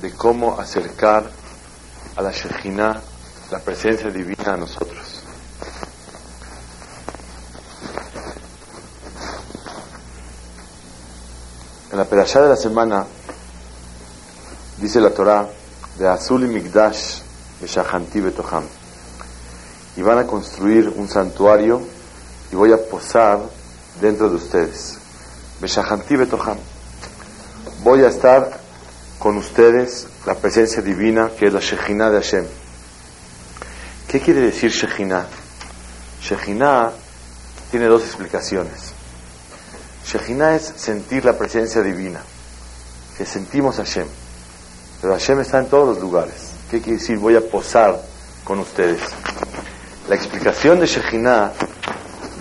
de cómo acercar a la Shekhinah, la presencia divina a nosotros. En la perashá de la semana dice la Torah de Azul y Migdash de Betoham y van a construir un santuario y voy a posar dentro de ustedes. Beshahanti Betoham. Voy a estar con ustedes la presencia divina que es la Shekhinah de Hashem. ¿Qué quiere decir Shekhinah? Shekhinah tiene dos explicaciones. Shekhinah es sentir la presencia divina, que sentimos Hashem. Pero Hashem está en todos los lugares. ¿Qué quiere decir? Voy a posar con ustedes. La explicación de Shekhinah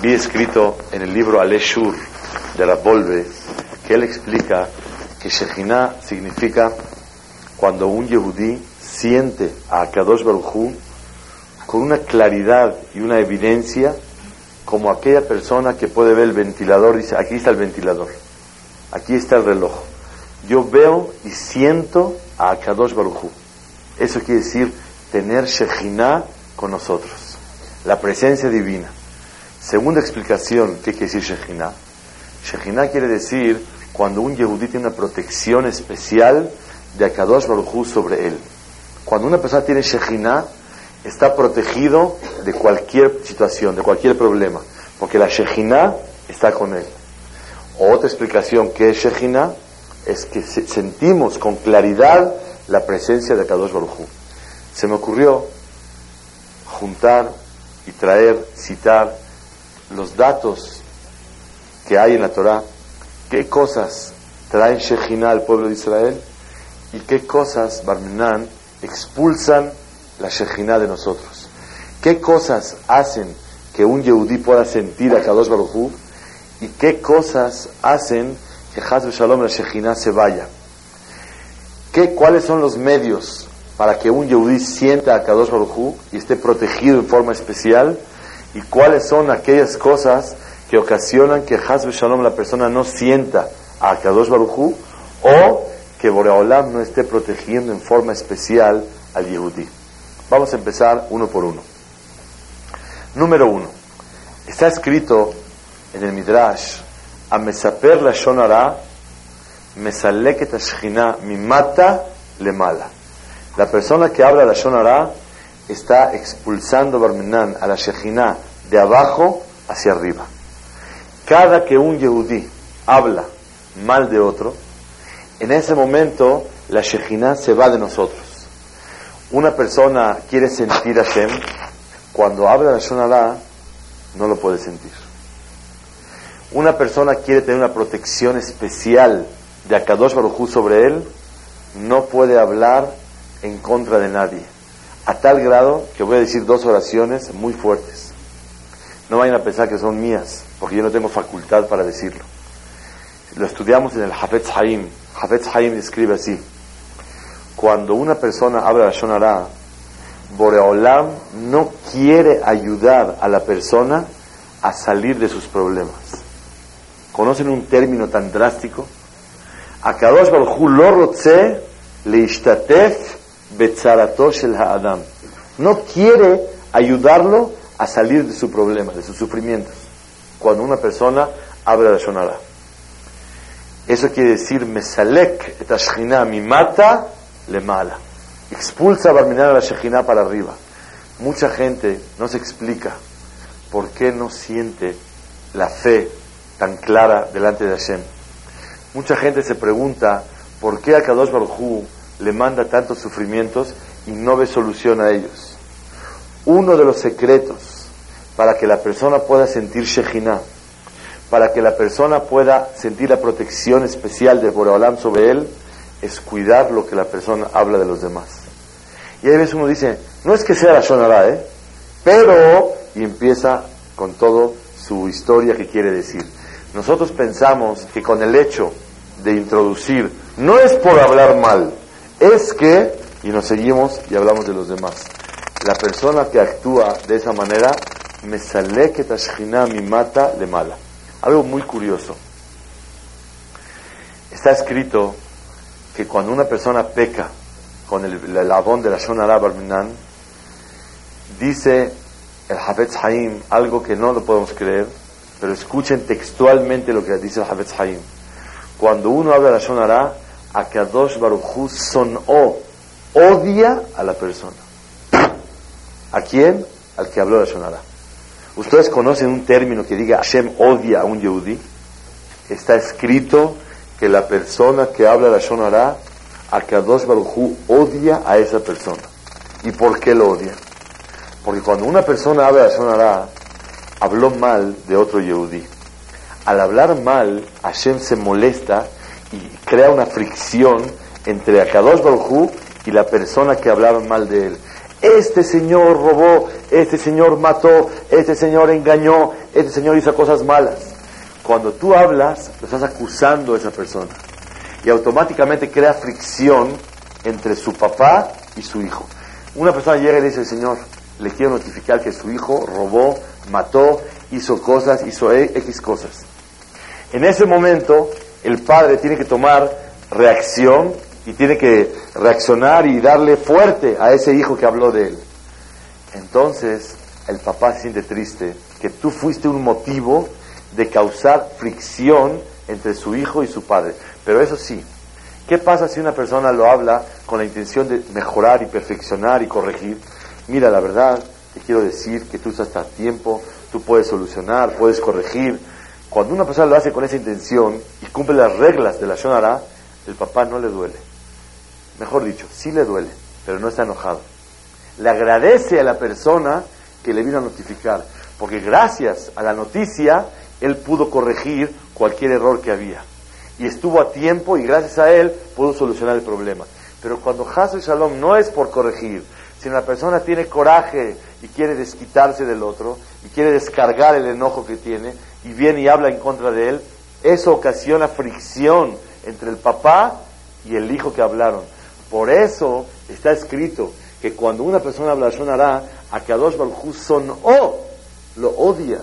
vi escrito en el libro Aleshur de la Volve, que él explica que Shekhinah significa cuando un Yehudí siente a Kadosh Baruj con una claridad y una evidencia como aquella persona que puede ver el ventilador y dice, aquí está el ventilador, aquí está el reloj. Yo veo y siento a Kadosh Baruj Eso quiere decir tener Shekhinah con nosotros, la presencia divina. Segunda explicación, ¿qué quiere decir Shekhinah? Shekhinah quiere decir cuando un Yehudí tiene una protección especial de Akadosh Baruj sobre él. Cuando una persona tiene Shekhinah, está protegido de cualquier situación, de cualquier problema, porque la Shekhinah está con él. Otra explicación que es Shekhinah es que sentimos con claridad la presencia de Akadosh Baruj Se me ocurrió juntar y traer, citar los datos que hay en la Torah, qué cosas traen Shekhinah al pueblo de Israel y qué cosas, Barminan, expulsan la Shekhinah de nosotros. ¿Qué cosas hacen que un Yehudí pueda sentir a Kadosh Baruj y qué cosas hacen que Hazbe Shalom la Shekhinah se vaya? ¿Qué, ¿Cuáles son los medios para que un Yehudí sienta a Kadosh Baruj y esté protegido en forma especial? ¿Y cuáles son aquellas cosas que ocasionan que Hazbe Shalom la persona no sienta a Kadosh Baruj o que Boreolam no esté protegiendo en forma especial al Yehudí? Vamos a empezar uno por uno. Número uno. Está escrito en el Midrash, a Mesaper la Shonara, Mesaleket mi mata le mala. La persona que habla la Shonara está expulsando Barminan a la Shekhinah de abajo hacia arriba. Cada que un Yehudí habla mal de otro, en ese momento la Shekhinah se va de nosotros. Una persona quiere sentir a Hashem, cuando habla la Shonara, no lo puede sentir. Una persona quiere tener una protección especial de Akadosh Baruj sobre él, no puede hablar en contra de nadie. A tal grado que voy a decir dos oraciones muy fuertes. No vayan a pensar que son mías, porque yo no tengo facultad para decirlo. Lo estudiamos en el Hafetz Haim. Hafetz Haim escribe así cuando una persona habla la Shonara, Boreolam no quiere ayudar a la persona a salir de sus problemas. ¿Conocen un término tan drástico? No quiere ayudarlo a salir de su problema, de sus sufrimientos. Cuando una persona habla la Shonara. Eso quiere decir, mesalek et mi mata le mala. Expulsa a Barminan a la Shekhinah para arriba. Mucha gente no se explica por qué no siente la fe tan clara delante de Hashem. Mucha gente se pregunta por qué a Kadosh Baruj le manda tantos sufrimientos y no ve solución a ellos. Uno de los secretos para que la persona pueda sentir Shekhinah, para que la persona pueda sentir la protección especial de Boreolam sobre él, es cuidar lo que la persona habla de los demás. Y a veces uno dice, no es que sea la Shonara, ¿eh? Pero, y empieza con todo su historia que quiere decir. Nosotros pensamos que con el hecho de introducir, no es por hablar mal, es que, y nos seguimos y hablamos de los demás. La persona que actúa de esa manera, me sale que mi mata le mala. Algo muy curioso. Está escrito que cuando una persona peca con el, el de la Shonara Barminan, dice el Hafetz Haim algo que no lo podemos creer, pero escuchen textualmente lo que dice el Hafetz Haim. Cuando uno habla de la Shonara, Akadosh Baruchu son o odia a la persona. ¿A quién? Al que habló de la Shonara. ¿Ustedes conocen un término que diga Hashem odia a un Yehudi? Está escrito que la persona que habla la Shonara, Akadosh Baruchu odia a esa persona. ¿Y por qué lo odia? Porque cuando una persona habla la Shonara, habló mal de otro Yehudi. Al hablar mal, Hashem se molesta y crea una fricción entre Akadosh Baruchu y la persona que hablaron mal de él. Este señor robó, este señor mató, este señor engañó, este señor hizo cosas malas. Cuando tú hablas, lo estás acusando a esa persona. Y automáticamente crea fricción entre su papá y su hijo. Una persona llega y dice, Señor, le quiero notificar que su hijo robó, mató, hizo cosas, hizo e, X cosas. En ese momento, el padre tiene que tomar reacción y tiene que reaccionar y darle fuerte a ese hijo que habló de él. Entonces, el papá se siente triste que tú fuiste un motivo de causar fricción entre su hijo y su padre. Pero eso sí, ¿qué pasa si una persona lo habla con la intención de mejorar y perfeccionar y corregir? Mira, la verdad, te quiero decir que tú estás a tiempo, tú puedes solucionar, puedes corregir. Cuando una persona lo hace con esa intención y cumple las reglas de la Shonara, el papá no le duele. Mejor dicho, sí le duele, pero no está enojado. Le agradece a la persona que le vino a notificar, porque gracias a la noticia él pudo corregir cualquier error que había. Y estuvo a tiempo y gracias a él pudo solucionar el problema. Pero cuando Hazel Shalom no es por corregir, sino la persona tiene coraje y quiere desquitarse del otro y quiere descargar el enojo que tiene y viene y habla en contra de él, eso ocasiona fricción entre el papá y el hijo que hablaron. Por eso está escrito que cuando una persona habla Shonará, a Kadosh Baruj son o lo odia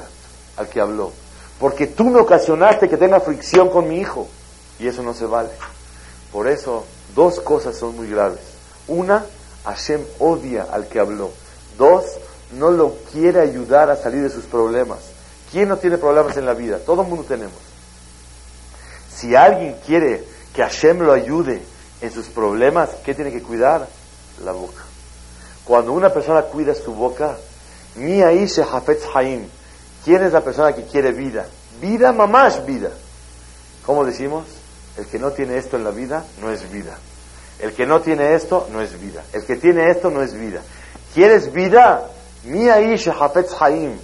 al que habló porque tú me ocasionaste que tenga fricción con mi hijo. Y eso no se vale. Por eso, dos cosas son muy graves. Una, Hashem odia al que habló. Dos, no lo quiere ayudar a salir de sus problemas. ¿Quién no tiene problemas en la vida? Todo el mundo tenemos. Si alguien quiere que Hashem lo ayude en sus problemas, ¿qué tiene que cuidar? La boca. Cuando una persona cuida su boca, mi Hafetz Haim, ¿Quién es la persona que quiere vida? Vida, mamás, vida. ¿Cómo decimos? El que no tiene esto en la vida no es vida. El que no tiene esto no es vida. El que tiene esto no es vida. ¿Quieres vida? Mi Hafetz Haim.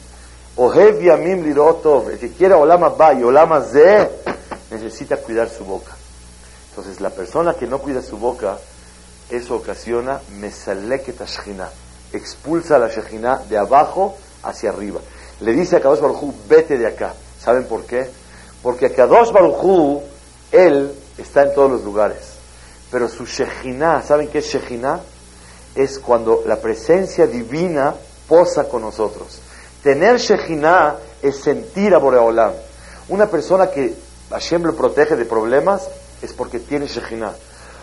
Ohev Yamim Lirotov. El que quiere Olama Ba y Olama Ze necesita cuidar su boca. Entonces, la persona que no cuida su boca, eso ocasiona Mesaleket Shechina. Expulsa la Shechina de abajo hacia arriba le dice a Kadosh Barujú, vete de acá. ¿Saben por qué? Porque a Kadosh Barujú, él está en todos los lugares. Pero su Shejinah, ¿saben qué es Shejinah? Es cuando la presencia divina posa con nosotros. Tener Shejinah es sentir a Boreolam. Una persona que Hashem lo protege de problemas es porque tiene Shejinah.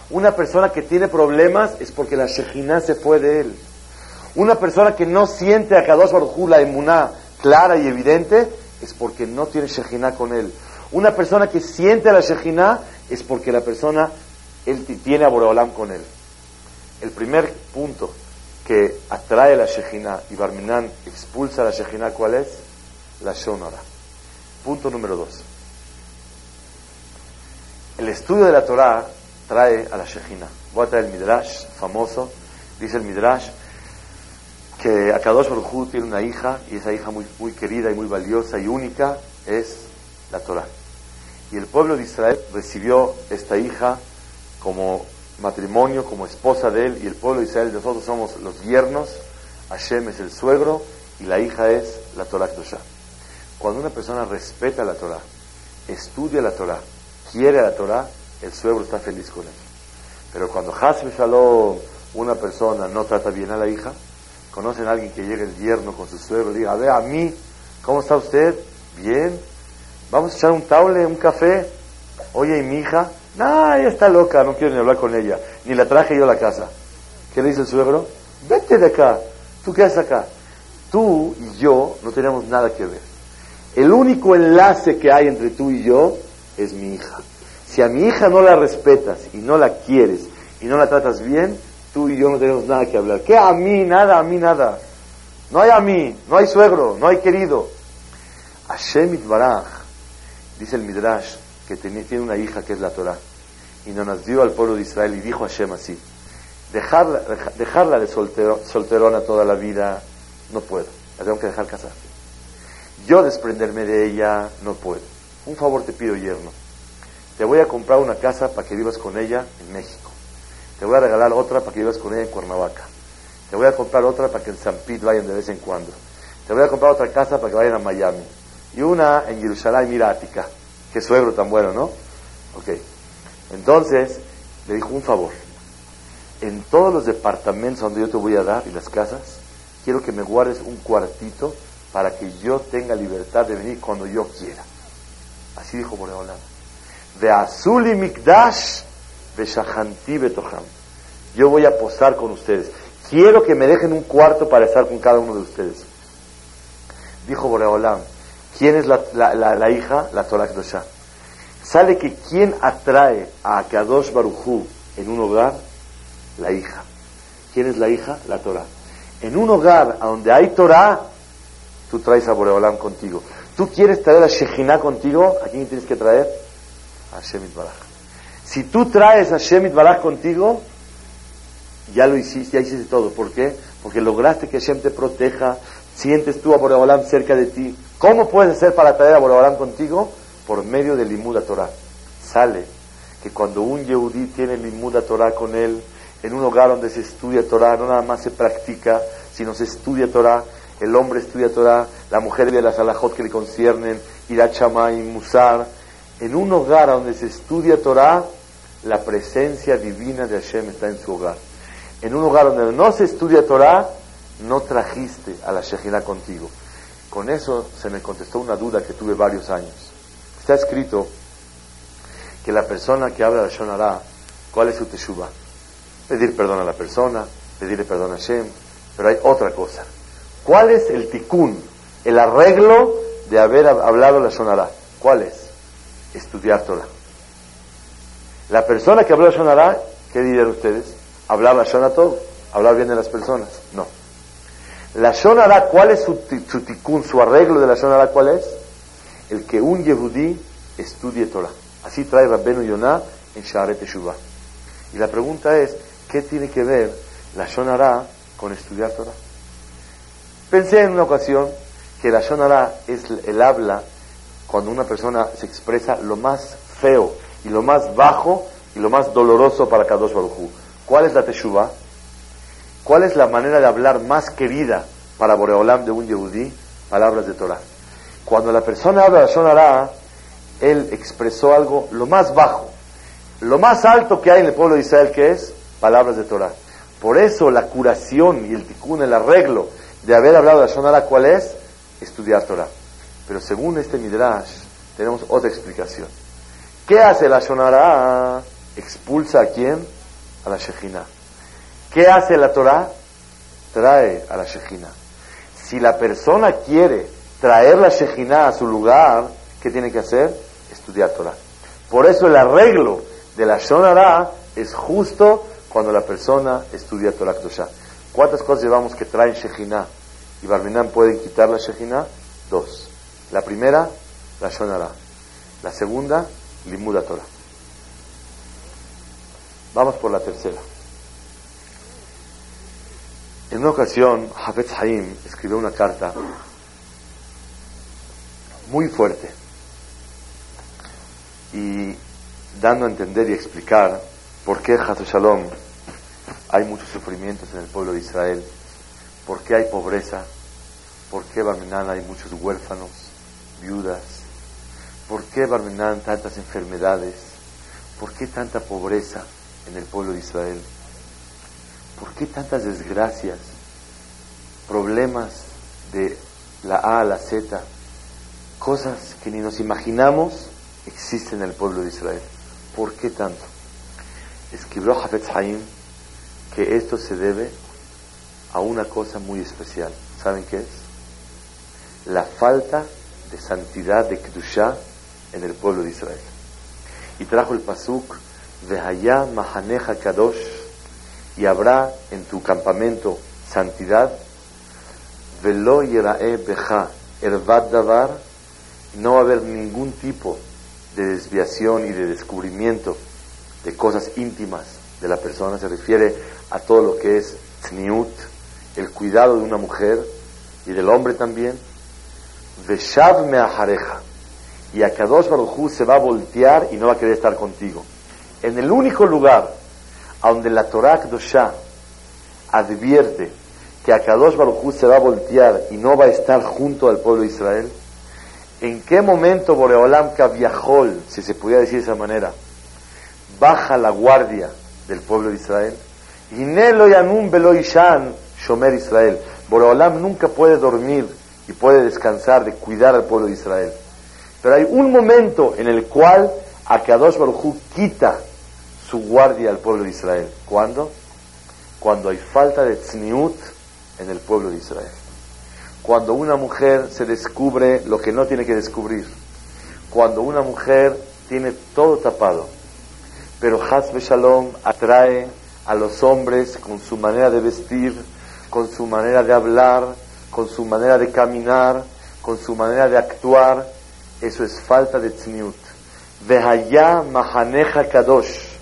Una persona que tiene problemas es porque la Shejinah se fue de él. Una persona que no siente a Kadosh Baruj la emuná, clara y evidente, es porque no tiene Shejina con él. Una persona que siente la Shejina es porque la persona él tiene a Boreolam con él. El primer punto que atrae la Shejina y Barminan expulsa la Shejina, ¿cuál es? La Shonara. Punto número dos. El estudio de la Torah trae a la Shejina. Voy a traer el Midrash famoso. Dice el Midrash que Akadosh Baruj tiene una hija y esa hija muy, querida y muy valiosa y única es la Torah. Y el pueblo de Israel recibió esta hija como matrimonio, como esposa de él y el pueblo de Israel, nosotros somos los yernos, Hashem es el suegro y la hija es la Torah Kedoshah. Cuando una persona respeta la Torah, estudia la Torah, quiere la Torah, el suegro está feliz con él. Pero cuando Hashem Shalom, una persona no trata bien a la hija, conocen a alguien que llegue el yerno con su suegro y diga, a ver, a mí, ¿cómo está usted? Bien. Vamos a echar un taule, un café. Oye, ¿y mi hija? No, ella está loca, no quiero ni hablar con ella. Ni la traje yo a la casa. ¿Qué le dice el suegro? Vete de acá. ¿Tú qué haces acá? Tú y yo no tenemos nada que ver. El único enlace que hay entre tú y yo es mi hija. Si a mi hija no la respetas y no la quieres y no la tratas bien, tú y yo no tenemos nada que hablar. ¿Qué a mí? Nada, a mí nada. No hay a mí, no hay suegro, no hay querido. Hashem Baraj, dice el Midrash, que tiene una hija que es la Torah, y no nos dio al pueblo de Israel y dijo a Hashem así, dejarla, dejarla de solterona toda la vida, no puedo, la tengo que dejar casar. Yo desprenderme de ella, no puedo. Un favor te pido, yerno. Te voy a comprar una casa para que vivas con ella en México. Te voy a regalar otra para que vivas con ella en Cuernavaca. Te voy a comprar otra para que en San Pete vayan de vez en cuando. Te voy a comprar otra casa para que vayan a Miami. Y una en Jerusalén, Mirática. Qué suegro tan bueno, ¿no? Ok. Entonces, le dijo un favor. En todos los departamentos donde yo te voy a dar y las casas, quiero que me guardes un cuartito para que yo tenga libertad de venir cuando yo quiera. Así dijo Boreolam. De Azuli Mikdash, de Shahanti Betoham. Yo voy a posar con ustedes. Quiero que me dejen un cuarto para estar con cada uno de ustedes. Dijo Boreolam. ¿Quién es la, la, hija? La Torah Kedoshah. Sale que quién atrae a Kadosh Baruchu en un hogar? La hija. ¿Quién es la hija? La Torah. En un hogar donde hay Torah, tú traes a Boreolam contigo. ¿Tú quieres traer a Shejinah contigo? ¿A quién tienes que traer? A Shemit Baraj. Si tú traes a Shemit Baraj contigo, ya lo hiciste, ya hiciste todo. ¿Por qué? Porque lograste que Hashem te proteja, sientes tú a cerca de ti. ¿Cómo puedes hacer para traer a Boreolam contigo? Por medio del Limuda Torah. Sale que cuando un Yehudí tiene Limuda Torah con él, en un hogar donde se estudia Torah, no nada más se practica, sino se estudia Torah, el hombre estudia Torah, la mujer ve las alajot que le conciernen, irá y musar. En un hogar donde se estudia Torah, la presencia divina de Hashem está en su hogar. En un hogar donde no se estudia Torah, no trajiste a la Shekhinah contigo. Con eso se me contestó una duda que tuve varios años. Está escrito que la persona que habla de Shonara, ¿cuál es su teshuva? Pedir perdón a la persona, pedirle perdón a Hashem, pero hay otra cosa. ¿Cuál es el tikkun, el arreglo de haber hablado la Shonara? ¿Cuál es? Estudiar Torah. La persona que habló la Shonara, ¿qué dirían ustedes? Hablar la Shonara todo, hablar bien de las personas. No. La Shonara, ¿cuál es su, su su arreglo de la Shonara? ¿Cuál es? El que un Yehudí estudie Torah. Así trae Rabbenu Yonah en Sharet Teshuvah. Y la pregunta es, ¿qué tiene que ver la Shonara con estudiar Torah? Pensé en una ocasión que la Shonara es el habla cuando una persona se expresa lo más feo y lo más bajo y lo más doloroso para Kadosh Baruj ¿Cuál es la Teshuvah? ¿Cuál es la manera de hablar más querida para Boreolam de un Yehudí? Palabras de Torah. Cuando la persona habla de Shonara, él expresó algo lo más bajo, lo más alto que hay en el pueblo de Israel, que es palabras de Torah. Por eso la curación y el tikkun, el arreglo de haber hablado de Shonara, ¿cuál es? Estudiar Torah. Pero según este Midrash, tenemos otra explicación. ¿Qué hace la Shonara? Expulsa a quién? A la Shejina. ¿Qué hace la Torah? Trae a la Shejina. Si la persona quiere traer la Shejina a su lugar, ¿qué tiene que hacer? Estudiar Torah. Por eso el arreglo de la Shonara es justo cuando la persona estudia Torah. ¿Cuántas cosas llevamos que traen Shejina? Y Barminan pueden quitar la Shejina? Dos. La primera, la Shonara. La segunda, Limuda Torah. Vamos por la tercera. En una ocasión, Hafez Haim escribió una carta muy fuerte y dando a entender y explicar ¿Por qué, Shalom, hay muchos sufrimientos en el pueblo de Israel? ¿Por qué hay pobreza? ¿Por qué, Barminan, hay muchos huérfanos, viudas? ¿Por qué, Barminan, tantas enfermedades? ¿Por qué tanta pobreza en el pueblo de Israel? ¿Por qué tantas desgracias? Problemas de la A a la Z, cosas que ni nos imaginamos existen en el pueblo de Israel. ¿Por qué tanto? Escribió Hafetz Haim que esto se debe a una cosa muy especial. ¿Saben qué es? La falta de santidad de Kedushah en el pueblo de Israel. Y trajo el pasuk de Hayá Mahaneja Kadosh y habrá en tu campamento santidad Velo Yerae Beja Ervad Davar no va a haber ningún tipo de desviación y de descubrimiento de cosas íntimas de la persona, se refiere a todo lo que es tzniut, el cuidado de una mujer y del hombre también. Veshav me ajareja. Y a Kadosh Baruj se va a voltear y no va a querer estar contigo. En el único lugar donde la Torah Kedoshah advierte que a Kadosh Baruj se va a voltear y no va a estar junto al pueblo de Israel, ¿En qué momento Boreolam Kaviahol, si se pudiera decir de esa manera, baja la guardia del pueblo de Israel? Y Nelo Yanum Ishan Shomer Israel. Boreolam nunca puede dormir y puede descansar de cuidar al pueblo de Israel. Pero hay un momento en el cual Akadosh Baruj quita su guardia al pueblo de Israel. ¿Cuándo? Cuando hay falta de tzniut en el pueblo de Israel cuando una mujer se descubre lo que no tiene que descubrir, cuando una mujer tiene todo tapado, pero Hazbe Shalom atrae a los hombres con su manera de vestir, con su manera de hablar, con su manera de caminar, con su manera de actuar, eso es falta de tzniut. Vehaya mahaneja kadosh,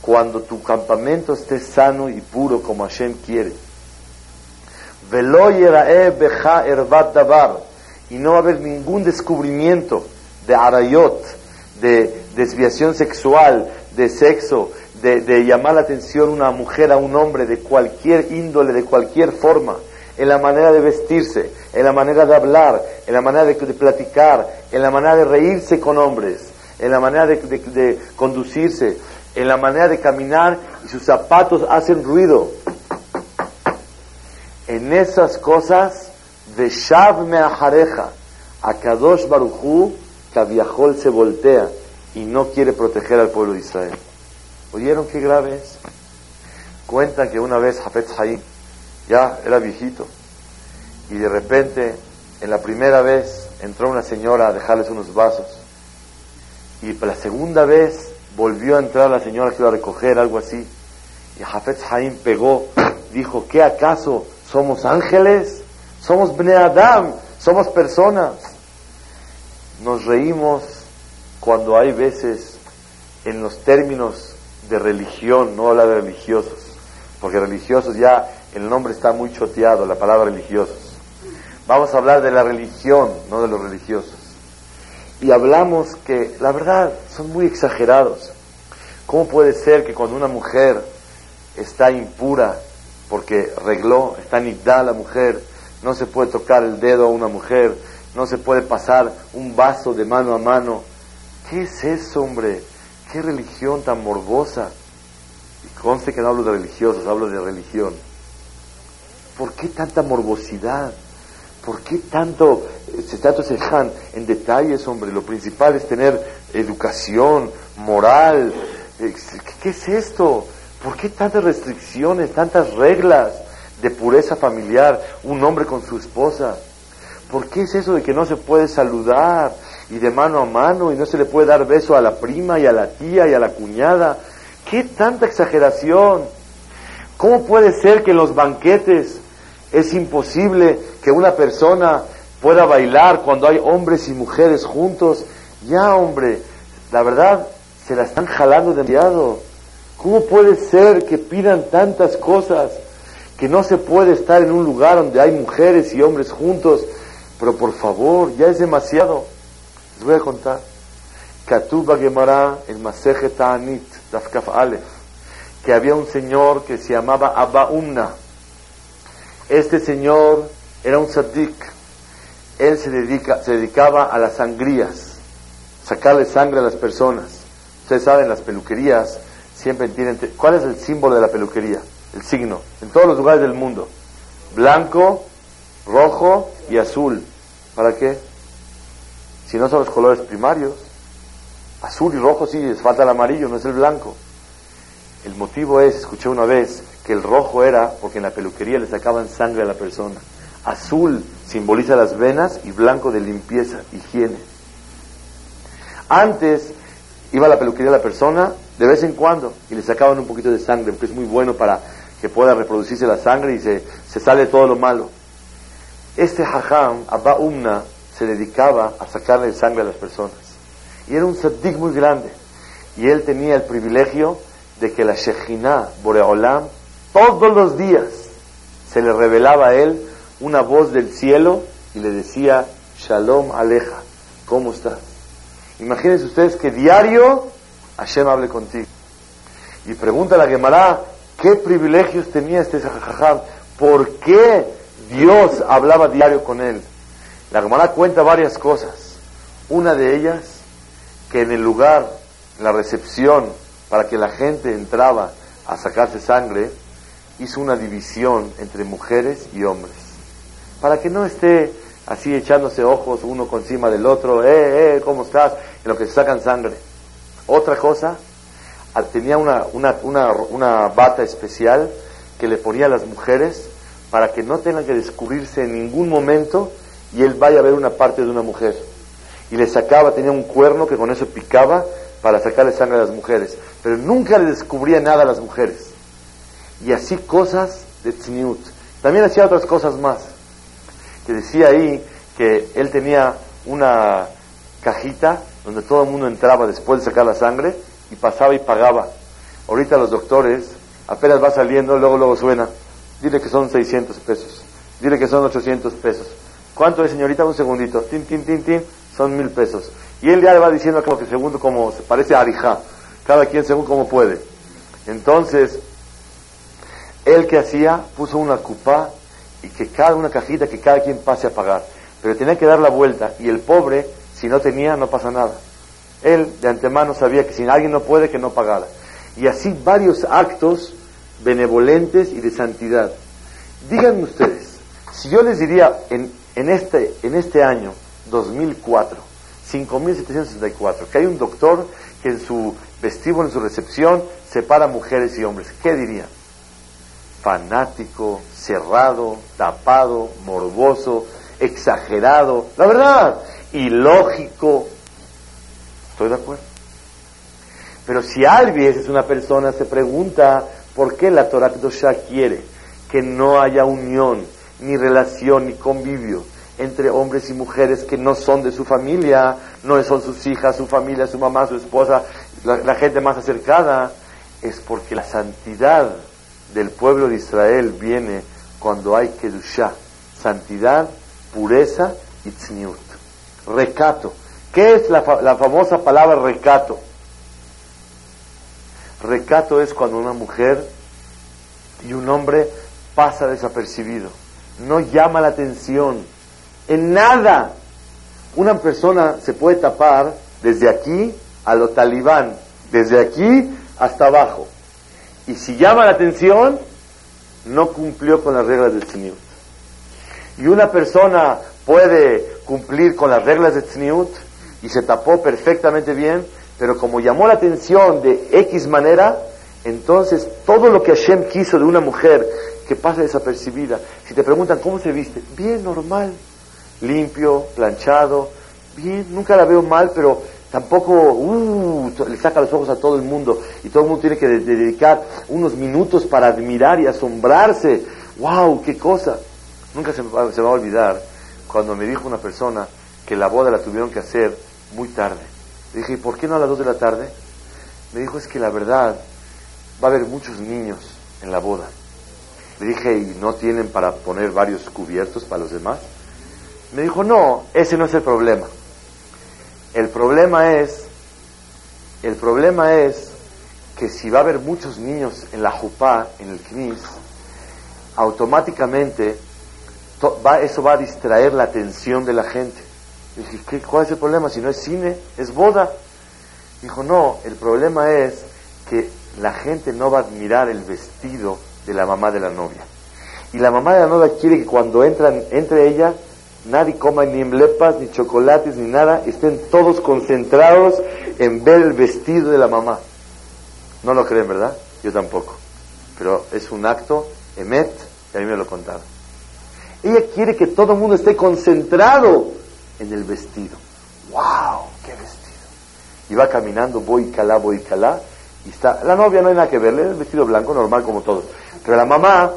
cuando tu campamento esté sano y puro como Hashem quiere. Y no va a haber ningún descubrimiento de arayot, de desviación sexual, de sexo, de, llamar la atención una mujer a un hombre de cualquier índole, de cualquier forma, en la manera de vestirse, en la manera de hablar, en la manera de, platicar, en la manera de reírse con hombres, en la manera de conducirse, en la manera de caminar y sus zapatos hacen ruido en esas cosas, de Shav Meajareja, a Kadosh Baruchu, Kaviahol se voltea y no quiere proteger al pueblo de Israel. ¿Oyeron qué grave es? Cuentan que una vez Hafetz Haim ya era viejito y de repente, en la primera vez, entró una señora a dejarles unos vasos y la segunda vez volvió a entrar la señora que iba a recoger algo así y Haim pegó, dijo, ¿qué acaso somos ángeles, somos Bnei Adam, somos personas. Nos reímos cuando hay veces en los términos de religión, no habla de religiosos, porque religiosos ya el nombre está muy choteado, la palabra religiosos. Vamos a hablar de la religión, no de los religiosos. Y hablamos que, la verdad, son muy exagerados. ¿Cómo puede ser que cuando una mujer está impura, porque regló, está nidá la mujer, no se puede tocar el dedo a una mujer, no se puede pasar un vaso de mano a mano. ¿Qué es eso, hombre? ¿Qué religión tan morbosa? Y conste que no hablo de religiosos, hablo de religión. ¿Por qué tanta morbosidad? ¿Por qué tanto, se tanto se dejan en detalles, hombre? Lo principal es tener educación, moral. ¿Qué es esto? ¿Por qué tantas restricciones, tantas reglas de pureza familiar, un hombre con su esposa? ¿Por qué es eso de que no se puede saludar y de mano a mano y no se le puede dar beso a la prima y a la tía y a la cuñada? ¿Qué tanta exageración? ¿Cómo puede ser que en los banquetes es imposible que una persona pueda bailar cuando hay hombres y mujeres juntos? Ya, hombre, la verdad, se la están jalando demasiado. ¿Cómo puede ser que pidan tantas cosas que no se puede estar en un lugar donde hay mujeres y hombres juntos? Pero por favor, ya es demasiado. Les voy a contar. Katuba Gemara, el Maseje Ta'anit, Dafkaf Aleph. que había un señor que se llamaba Abba Umna. Este señor era un sadik. Él se, dedica, se dedicaba a las sangrías, sacarle sangre a las personas. Ustedes saben, las peluquerías siempre tienen... ¿Cuál es el símbolo de la peluquería? El signo. En todos los lugares del mundo. Blanco, rojo y azul. ¿Para qué? Si no son los colores primarios. Azul y rojo sí, les falta el amarillo, no es el blanco. El motivo es, escuché una vez, que el rojo era porque en la peluquería le sacaban sangre a la persona. Azul simboliza las venas y blanco de limpieza, higiene. Antes iba a la peluquería la persona de vez en cuando y le sacaban un poquito de sangre, porque es muy bueno para que pueda reproducirse la sangre y se, se sale todo lo malo. Este hajam, Abba Umna, se dedicaba a sacarle sangre a las personas. Y era un saddik muy grande. Y él tenía el privilegio de que la Shejina Boreolam todos los días se le revelaba a él una voz del cielo y le decía, Shalom Aleja, ¿cómo estás? Imagínense ustedes que diario Hashem hable contigo. Y pregunta a la Gemara, ¿qué privilegios tenía este Jajam? ¿Por qué Dios hablaba diario con él? La Gemara cuenta varias cosas. Una de ellas, que en el lugar, la recepción, para que la gente entraba a sacarse sangre, hizo una división entre mujeres y hombres. Para que no esté así echándose ojos uno con encima del otro, eh, eh, ¿cómo estás? En lo que se sacan sangre. Otra cosa, tenía una, una, una, una bata especial que le ponía a las mujeres para que no tengan que descubrirse en ningún momento y él vaya a ver una parte de una mujer. Y le sacaba, tenía un cuerno que con eso picaba para sacarle sangre a las mujeres. Pero nunca le descubría nada a las mujeres. Y así cosas de tzniut. También hacía otras cosas más. Que decía ahí que él tenía una cajita donde todo el mundo entraba después de sacar la sangre y pasaba y pagaba. Ahorita los doctores apenas va saliendo, luego luego suena. Dile que son 600 pesos. Dile que son 800 pesos. ¿Cuánto es, señorita? Un segundito. Tin, tin, tin, tin. Son mil pesos. Y él ya le va diciendo como que segundo como se parece a Arija. Cada quien según como puede. Entonces, él que hacía, puso una cupa y que cada una cajita que cada quien pase a pagar. Pero tenía que dar la vuelta y el pobre, si no tenía, no pasa nada. Él de antemano sabía que si alguien no puede, que no pagara. Y así varios actos benevolentes y de santidad. Díganme ustedes, si yo les diría en, en, este, en este año, 2004, 5764, que hay un doctor que en su vestíbulo, en su recepción, separa mujeres y hombres, ¿qué dirían? fanático, cerrado, tapado, morboso, exagerado, la verdad, ilógico. Estoy de acuerdo. Pero si alguien es una persona, se pregunta por qué la Torah quiere que no haya unión, ni relación, ni convivio entre hombres y mujeres que no son de su familia, no son sus hijas, su familia, su mamá, su esposa, la, gente más acercada, es porque la santidad del pueblo de Israel viene cuando hay Kedushah, santidad, pureza y tzniut. Recato. ¿Qué es la, la famosa palabra recato? Recato es cuando una mujer y un hombre pasa desapercibido, no llama la atención, en nada. Una persona se puede tapar desde aquí a lo talibán, desde aquí hasta abajo. Y si llama la atención, no cumplió con las reglas del tzniut. Y una persona puede cumplir con las reglas del tzniut y se tapó perfectamente bien, pero como llamó la atención de X manera, entonces todo lo que Hashem quiso de una mujer que pasa desapercibida, si te preguntan cómo se viste, bien normal, limpio, planchado, bien, nunca la veo mal, pero tampoco uh, le saca los ojos a todo el mundo y todo el mundo tiene que dedicar unos minutos para admirar y asombrarse. ¡Wow! ¡Qué cosa! Nunca se va, se va a olvidar cuando me dijo una persona que la boda la tuvieron que hacer muy tarde. Le dije, ¿y por qué no a las dos de la tarde? Me dijo, es que la verdad va a haber muchos niños en la boda. Le dije, ¿y no tienen para poner varios cubiertos para los demás? Me dijo, no, ese no es el problema. El problema es, el problema es que si va a haber muchos niños en la jupá, en el knis, automáticamente eso va a distraer la atención de la gente. dije, ¿qué, ¿cuál es el problema? Si no es cine, es boda. Dijo, no, el problema es que la gente no va a admirar el vestido de la mamá de la novia. Y la mamá de la novia quiere que cuando entran, entre ella, nadie coma ni emblepas, ni chocolates, ni nada, estén todos concentrados en ver el vestido de la mamá. No lo creen, ¿verdad? Yo tampoco. Pero es un acto, emet, y a mí me lo contaron. Ella quiere que todo el mundo esté concentrado en el vestido. ¡Wow! ¡Qué vestido! Y va caminando, voy calá, voy calá, y está. La novia no hay nada que verle, el vestido blanco normal como todos. Pero la mamá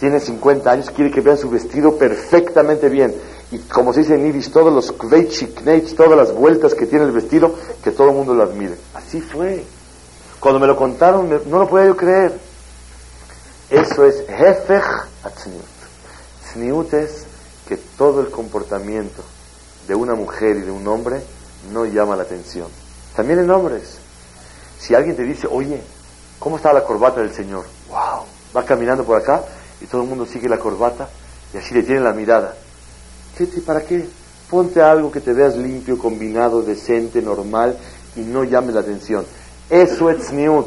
tiene 50 años, quiere que vean su vestido perfectamente bien. Y como se dice en Yiddish, todos los kveitsch, todas las vueltas que tiene el vestido, que todo el mundo lo admire. Así fue. Cuando me lo contaron, no lo podía yo creer. Eso es Hefech Atzniut. Tzniut es que todo el comportamiento de una mujer y de un hombre no llama la atención. También en hombres. Si alguien te dice, oye, ¿cómo está la corbata del Señor? ¡Wow! Va caminando por acá y todo el mundo sigue la corbata y así le tiene la mirada. ¿Qué ¿Para qué? Ponte algo que te veas limpio, combinado, decente, normal y no llame la atención. Eso es niut.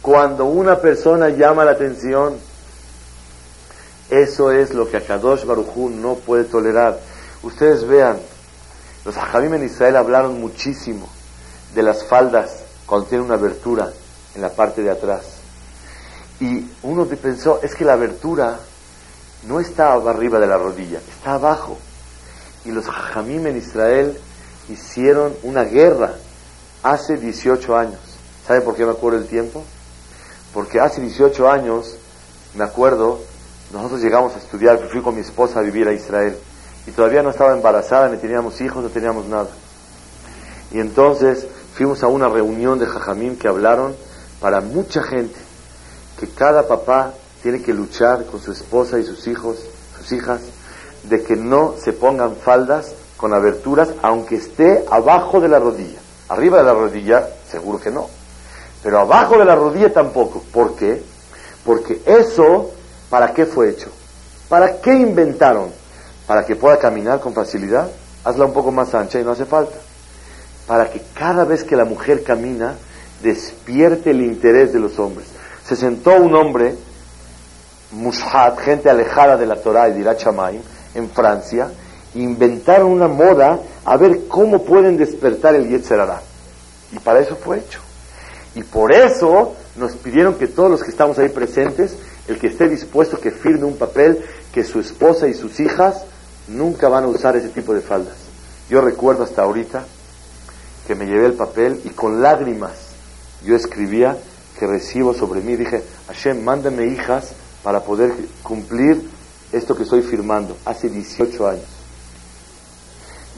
Cuando una persona llama la atención, eso es lo que Akadosh Barujú no puede tolerar. Ustedes vean, los Ajamim en Israel hablaron muchísimo de las faldas cuando tienen una abertura en la parte de atrás. Y uno pensó, es que la abertura no está arriba de la rodilla, está abajo. Y los Jajamim en Israel hicieron una guerra hace 18 años. ¿Saben por qué me acuerdo el tiempo? Porque hace 18 años, me acuerdo, nosotros llegamos a estudiar, fui con mi esposa a vivir a Israel. Y todavía no estaba embarazada, ni teníamos hijos, no teníamos nada. Y entonces fuimos a una reunión de Jajamim que hablaron para mucha gente, que cada papá tiene que luchar con su esposa y sus hijos, sus hijas, de que no se pongan faldas con aberturas, aunque esté abajo de la rodilla. Arriba de la rodilla, seguro que no. Pero abajo de la rodilla tampoco. ¿Por qué? Porque eso, ¿para qué fue hecho? ¿Para qué inventaron? Para que pueda caminar con facilidad. Hazla un poco más ancha y no hace falta. Para que cada vez que la mujer camina, despierte el interés de los hombres. Se sentó un hombre, Mushat, gente alejada de la Torah y de Chamaim, en Francia, inventaron una moda a ver cómo pueden despertar el Yetzerará. Y para eso fue hecho. Y por eso nos pidieron que todos los que estamos ahí presentes, el que esté dispuesto que firme un papel que su esposa y sus hijas nunca van a usar ese tipo de faldas. Yo recuerdo hasta ahorita que me llevé el papel y con lágrimas yo escribía que recibo sobre mí. Dije, Hashem, mándame hijas para poder cumplir esto que estoy firmando hace 18 años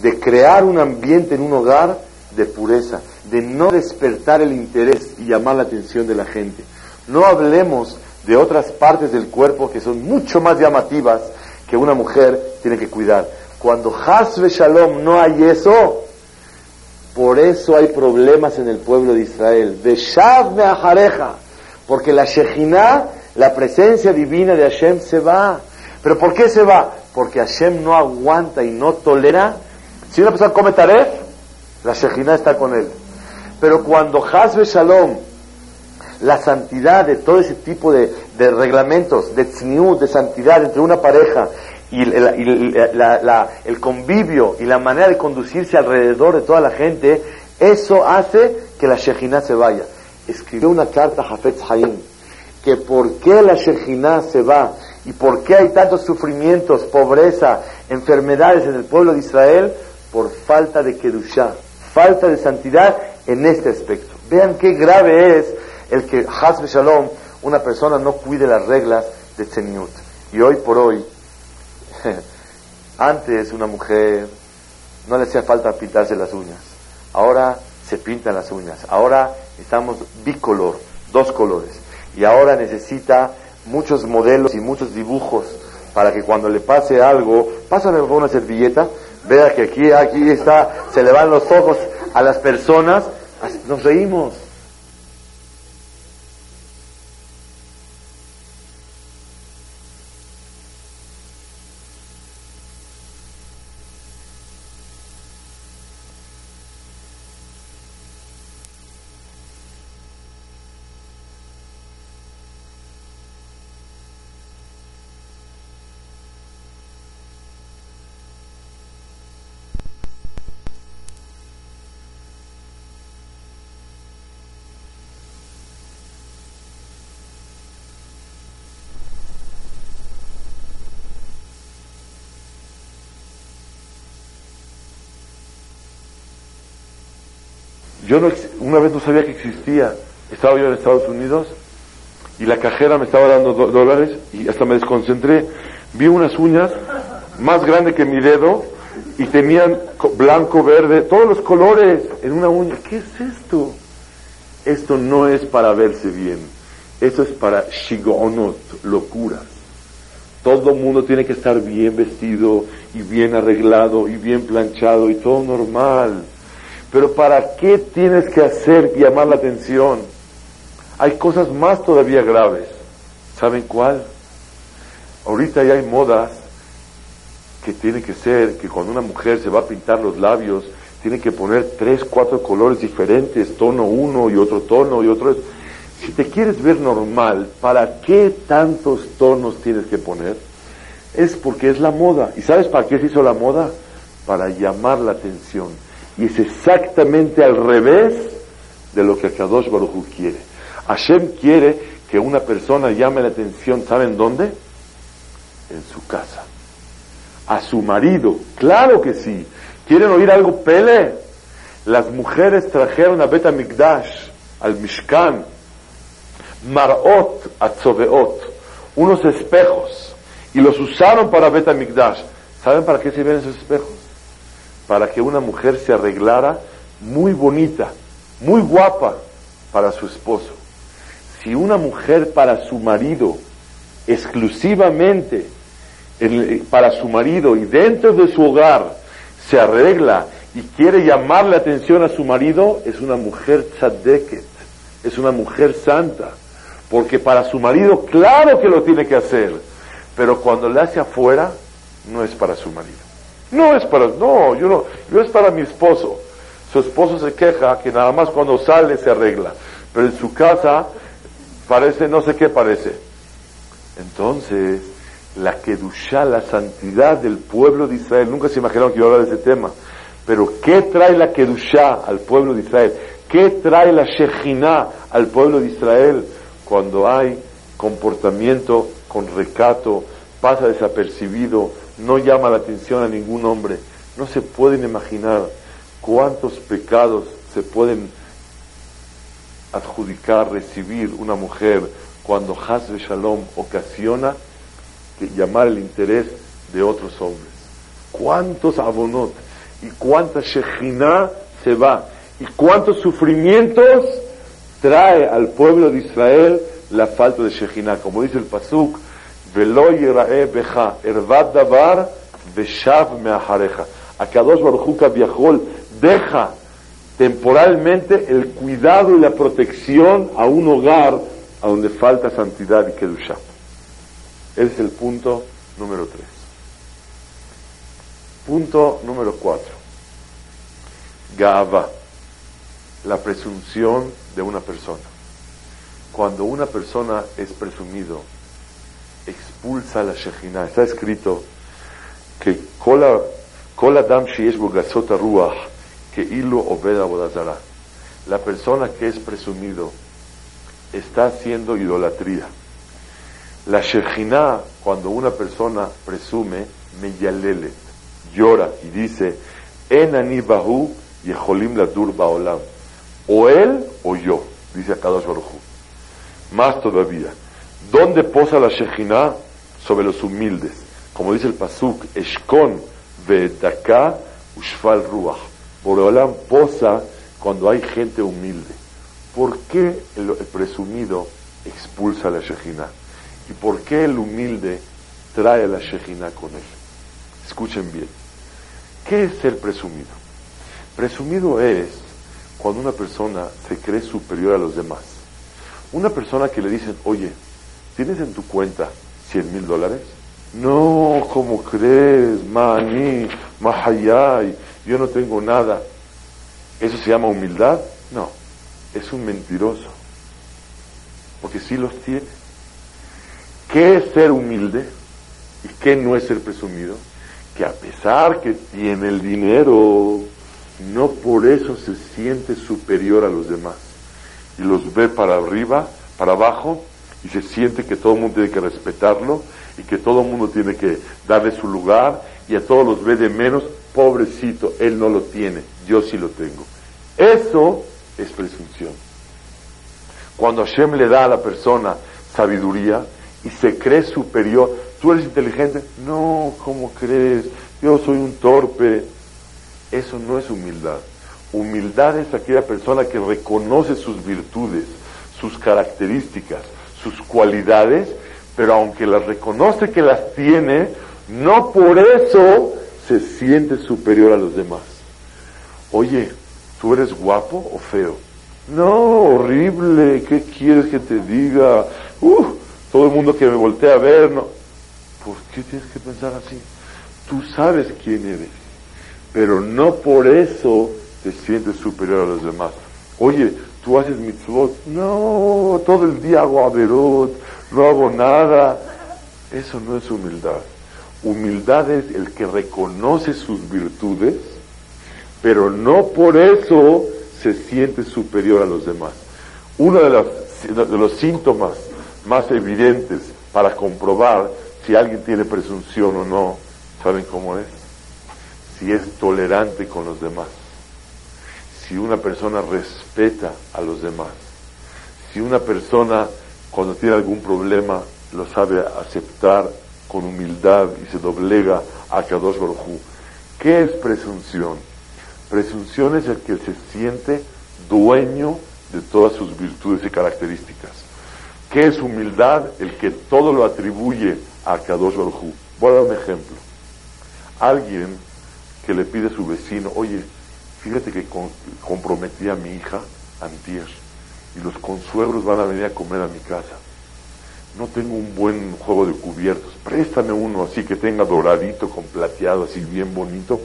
de crear un ambiente en un hogar de pureza, de no despertar el interés y llamar la atención de la gente. No hablemos de otras partes del cuerpo que son mucho más llamativas que una mujer tiene que cuidar. Cuando Hasbe Shalom no hay eso, por eso hay problemas en el pueblo de Israel. Me ajareja, porque la Shejinah, la presencia divina de Hashem se va. ¿Pero por qué se va? Porque Hashem no aguanta y no tolera si una persona come taref, la Shejina está con él. Pero cuando Hazbe Shalom, la santidad de todo ese tipo de, reglamentos, de tzniut, de santidad entre una pareja y, el, convivio y la manera de conducirse alrededor de toda la gente, eso hace que la Shejina se vaya. Escribió una carta a Hafetz Haim que por qué la Shejina se va y por qué hay tantos sufrimientos, pobreza, enfermedades en el pueblo de Israel, por falta de Kedushah, falta de santidad en este aspecto. Vean qué grave es el que Hasbe Shalom, una persona no cuide las reglas de Tzeniut. Y hoy por hoy, antes una mujer no le hacía falta pintarse las uñas, ahora se pintan las uñas, ahora estamos bicolor, dos colores, y ahora necesita muchos modelos y muchos dibujos para que cuando le pase algo, pásame una servilleta, Vea que aquí, aquí está, se le van los ojos a las personas, nos reímos. Yo no, una vez no sabía que existía. Estaba yo en Estados Unidos y la cajera me estaba dando dólares y hasta me desconcentré. Vi unas uñas más grandes que mi dedo y tenían blanco, verde, todos los colores en una uña. ¿Qué es esto? Esto no es para verse bien. Esto es para shigonot, locuras. Todo el mundo tiene que estar bien vestido y bien arreglado y bien planchado y todo normal. Pero ¿para qué tienes que hacer llamar la atención? Hay cosas más todavía graves. ¿Saben cuál? Ahorita ya hay modas que tiene que ser que cuando una mujer se va a pintar los labios, tiene que poner tres, cuatro colores diferentes, tono uno y otro tono y otro. Si te quieres ver normal, ¿para qué tantos tonos tienes que poner? Es porque es la moda. ¿Y sabes para qué se hizo la moda? Para llamar la atención. Y es exactamente al revés de lo que Kadosh Baruj quiere. Hashem quiere que una persona llame la atención, ¿saben dónde? En su casa. A su marido, claro que sí. ¿Quieren oír algo pele? Las mujeres trajeron a Bet Mikdash, al Mishkan, marot atzoveot, unos espejos, y los usaron para Bet Mikdash. ¿Saben para qué sirven esos espejos? Para que una mujer se arreglara muy bonita, muy guapa para su esposo. Si una mujer para su marido, exclusivamente para su marido y dentro de su hogar, se arregla y quiere llamar la atención a su marido, es una mujer tzadeket, es una mujer santa. Porque para su marido, claro que lo tiene que hacer, pero cuando le hace afuera, no es para su marido. No es para, no, yo no, yo es para mi esposo. Su esposo se queja que nada más cuando sale se arregla, pero en su casa parece, no sé qué parece. Entonces, la Kedushá, la santidad del pueblo de Israel, nunca se imaginaron que iba a hablar de ese tema, pero ¿qué trae la Kedushá al pueblo de Israel? ¿Qué trae la Shejinah al pueblo de Israel? cuando hay comportamiento con recato, pasa desapercibido, no llama la atención a ningún hombre. No se pueden imaginar cuántos pecados se pueden adjudicar, recibir una mujer cuando Hasbe Shalom ocasiona que llamar el interés de otros hombres. ¿Cuántos abonot y cuánta Shejina se va? ¿Y cuántos sufrimientos trae al pueblo de Israel la falta de Shejina. Como dice el Pasuk, Velo beja, ervat davar, beshav meahareja. Akadosh Baruchuka viajol, deja temporalmente el cuidado y la protección a un hogar a donde falta santidad y kedusha. Ese es el punto número tres. Punto número cuatro. Gava, la presunción de una persona. Cuando una persona es presumido, expulsa la Shekhinah. Está escrito que. La persona que es presumido está haciendo idolatría. La Shekhinah, cuando una persona presume, me yalelet, llora y dice, En bahu yeholim ladur baolam o él o yo, dice Akadosh Baruj Más todavía, ¿dónde posa la Shejina? Sobre los humildes. Como dice el Pasuk, Eshkon ve'etaka ushfal ruach. Boreolam posa cuando hay gente humilde. ¿Por qué el, presumido expulsa la Shejina? ¿Y por qué el humilde trae la Shejina con él? Escuchen bien. ¿Qué es ser presumido? Presumido es cuando una persona se cree superior a los demás. Una persona que le dicen, oye, ¿tienes en tu cuenta 100 mil dólares? No, ¿cómo crees? Mani, Mahayay, yo no tengo nada. ¿Eso se llama humildad? No, es un mentiroso. Porque sí los tiene. ¿Qué es ser humilde? ¿Y qué no es ser presumido? Que a pesar que tiene el dinero, no por eso se siente superior a los demás. Y los ve para arriba, para abajo, y se siente que todo el mundo tiene que respetarlo y que todo el mundo tiene que darle su lugar y a todos los ve de menos. Pobrecito, él no lo tiene, yo sí lo tengo. Eso es presunción. Cuando Hashem le da a la persona sabiduría y se cree superior, tú eres inteligente, no, ¿cómo crees? Yo soy un torpe. Eso no es humildad. Humildad es aquella persona que reconoce sus virtudes, sus características, sus cualidades, pero aunque las reconoce que las tiene, no por eso se siente superior a los demás. Oye, ¿tú eres guapo o feo? No, horrible, ¿qué quieres que te diga? Uh, todo el mundo que me voltea a ver, no. ¿Por qué tienes que pensar así? Tú sabes quién eres, pero no por eso te sientes superior a los demás. Oye, tú haces mitzvot. No, todo el día hago averot, no hago nada. Eso no es humildad. Humildad es el que reconoce sus virtudes, pero no por eso se siente superior a los demás. Uno de los, de los síntomas más evidentes para comprobar si alguien tiene presunción o no, ¿saben cómo es? Si es tolerante con los demás, si una persona respeta a los demás, si una persona cuando tiene algún problema lo sabe aceptar con humildad y se doblega a Kadosh Baruj ¿Qué es presunción? Presunción es el que se siente dueño de todas sus virtudes y características. ¿Qué es humildad? El que todo lo atribuye a Kadosh Baruj Voy a dar un ejemplo. Alguien que le pide a su vecino, oye, fíjate que comprometí a mi hija antier y los consuegros van a venir a comer a mi casa. No tengo un buen juego de cubiertos, préstame uno así que tenga doradito con plateado, así bien bonito,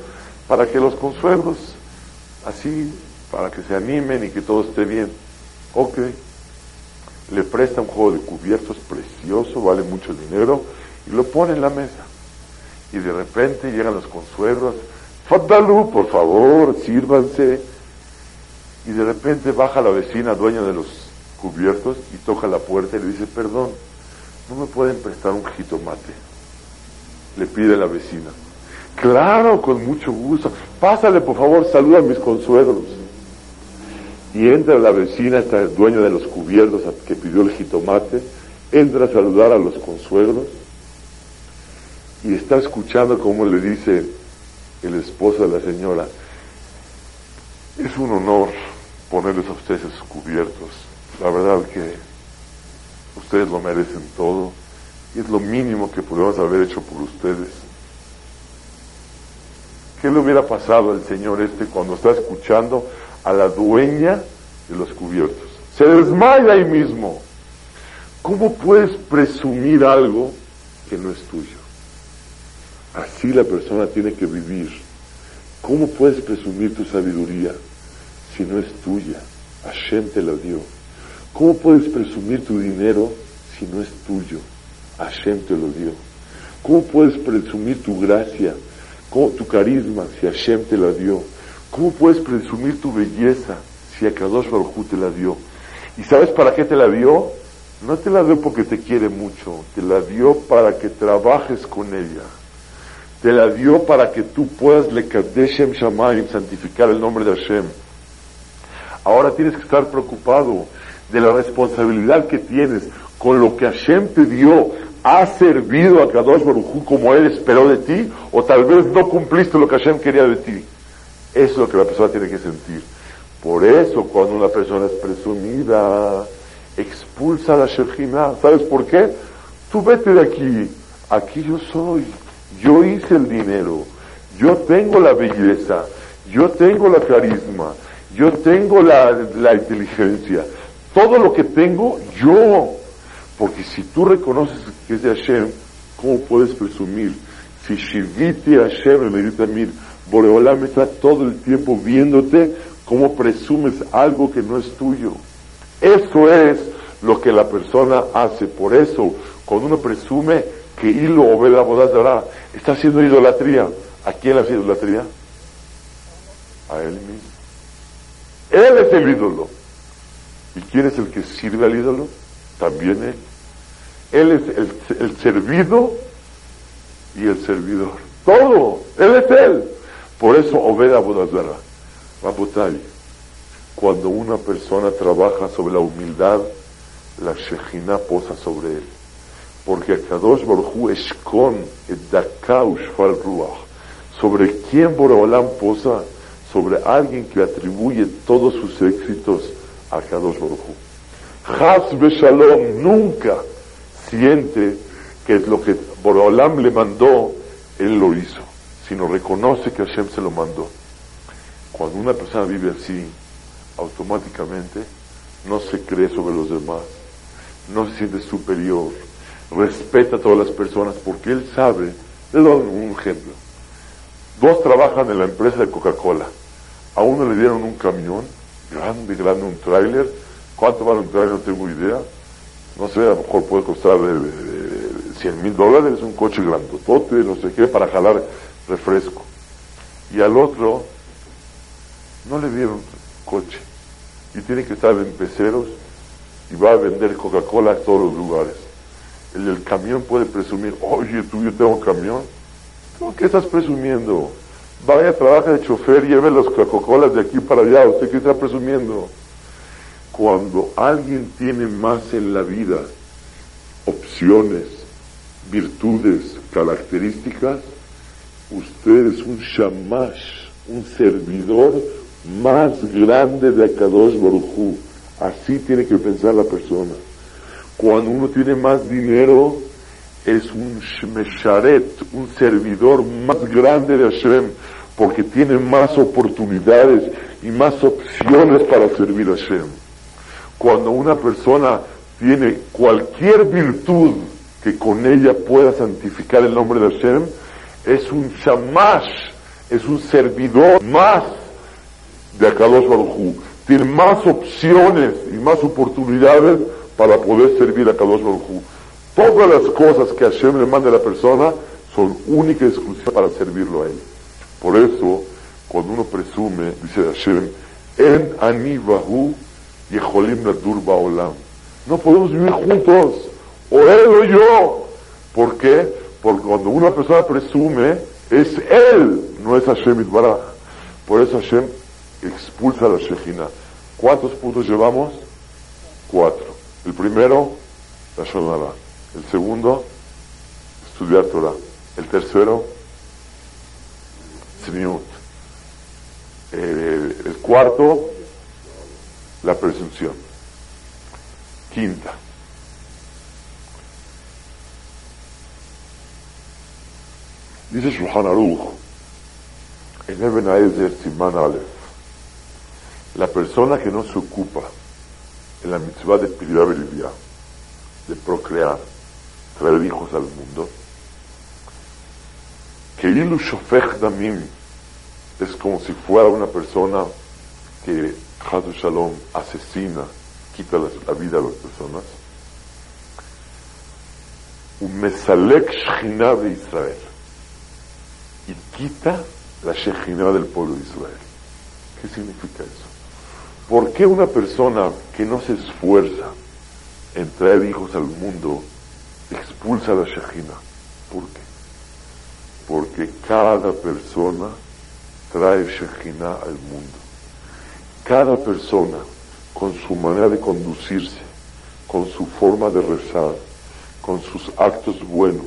para que los consuegros, así, para que se animen y que todo esté bien. Ok. Le presta un juego de cubiertos precioso, vale mucho dinero, y lo pone en la mesa. Y de repente llegan los consuegros, Fadalú, por favor, sírvanse. Y de repente baja la vecina, dueña de los cubiertos, y toca la puerta y le dice, perdón, ¿no me pueden prestar un jitomate? Le pide la vecina. Claro, con mucho gusto. Pásale, por favor, saluda a mis consuegros. Y entra la vecina, está el dueño de los cubiertos que pidió el jitomate, entra a saludar a los consuegros y está escuchando cómo le dice el esposo de la señora, es un honor ponerles a ustedes esos cubiertos. La verdad que ustedes lo merecen todo es lo mínimo que podemos haber hecho por ustedes. ¿Qué le hubiera pasado al señor este cuando está escuchando a la dueña de los cubiertos? Se desmaya ahí mismo. ¿Cómo puedes presumir algo que no es tuyo? Así la persona tiene que vivir. ¿Cómo puedes presumir tu sabiduría si no es tuya? Hashem te la dio. ¿Cómo puedes presumir tu dinero si no es tuyo? Hashem te lo dio. ¿Cómo puedes presumir tu gracia, tu carisma si Hashem te la dio? ¿Cómo puedes presumir tu belleza si Akadosh Baruj te la dio? ¿Y sabes para qué te la dio? No te la dio porque te quiere mucho, te la dio para que trabajes con ella te la dio para que tú puedas lekadeshem shamayim, santificar el nombre de Hashem. Ahora tienes que estar preocupado de la responsabilidad que tienes con lo que Hashem te dio. ¿Has servido a Kadosh Baruj como Él esperó de ti? ¿O tal vez no cumpliste lo que Hashem quería de ti? Eso es lo que la persona tiene que sentir. Por eso, cuando una persona es presumida, expulsa a la Shekhinah. ¿Sabes por qué? Tú vete de aquí. Aquí yo soy. Yo hice el dinero, yo tengo la belleza, yo tengo la carisma, yo tengo la, inteligencia, todo lo que tengo yo. Porque si tú reconoces que es de Hashem, ¿cómo puedes presumir? Si Shiviti Hashem, Mir, Boreolam está todo el tiempo viéndote, ¿cómo presumes algo que no es tuyo? Eso es lo que la persona hace. Por eso, cuando uno presume, que hilo o la boda está haciendo idolatría. ¿A quién hace idolatría? A él mismo. Él es el ídolo. ¿Y quién es el que sirve al ídolo? También él. Él es el, servido y el servidor. Todo. Él es él. Por eso Obed Abodazara. Rabotay. Cuando una persona trabaja sobre la humildad, la Shejina posa sobre él. Porque Akadosh Baruch es con Shfal Ruach. ¿Sobre quién Borobalam posa? Sobre alguien que atribuye todos sus éxitos a Kadosh Baruch Hu. Shalom nunca siente que es lo que Borobalam le mandó, él lo hizo, sino reconoce que Hashem se lo mandó. Cuando una persona vive así, automáticamente no se cree sobre los demás, no se siente superior, respeta a todas las personas porque él sabe, le doy un ejemplo, dos trabajan en la empresa de Coca-Cola, a uno le dieron un camión, grande, grande, un tráiler, ¿cuánto vale un tráiler? No tengo idea, no sé, a lo mejor puede costar 100 mil dólares, un coche grandotote, no sé qué, para jalar refresco. Y al otro no le dieron coche y tiene que estar en peceros y va a vender Coca-Cola a todos los lugares. El camión puede presumir, oye, tú yo tengo camión. ¿Qué estás presumiendo? Vaya, trabaja de chofer, lleve las Coca-Colas de aquí para allá. ¿Usted qué está presumiendo? Cuando alguien tiene más en la vida, opciones, virtudes, características, usted es un shamash, un servidor más grande de Akadosh Baruchu. Así tiene que pensar la persona. Cuando uno tiene más dinero, es un Shmesharet, un servidor más grande de Hashem, porque tiene más oportunidades y más opciones para servir a Hashem. Cuando una persona tiene cualquier virtud que con ella pueda santificar el nombre de Hashem, es un shamash, es un servidor más de Akadosh Baruj Tiene más opciones y más oportunidades para poder servir a Akadosh Baruj Todas las cosas que Hashem le manda a la persona son únicas y exclusivas para servirlo a él. Por eso, cuando uno presume, dice Hashem, en ani bahu yeholim nadur baolam. No podemos vivir juntos, o él o yo. ¿Por qué? Porque cuando una persona presume, es él, no es Hashem Itbaraj. Por eso Hashem expulsa la Shejina. ¿Cuántos puntos llevamos? Cuatro. El primero, la Shonara. El segundo, estudiar Torah. El tercero, Tzniut. El, el cuarto, la presunción. Quinta. Dice Shulchan Aruch, en Eben Aezer Siman Aleph, la persona que no se ocupa en la mitzvah de Piribá de procrear, traer hijos al mundo, que Ilu Shofech Damim es como si fuera una persona que Hazu Shalom asesina, quita la, vida a las personas, un Mesalek Shechina de Israel y quita la Shechina del pueblo de Israel. ¿Qué significa eso? ¿Por qué una persona que no se esfuerza en traer hijos al mundo expulsa a la Shejina? ¿Por qué? Porque cada persona trae Shejina al mundo. Cada persona, con su manera de conducirse, con su forma de rezar, con sus actos buenos,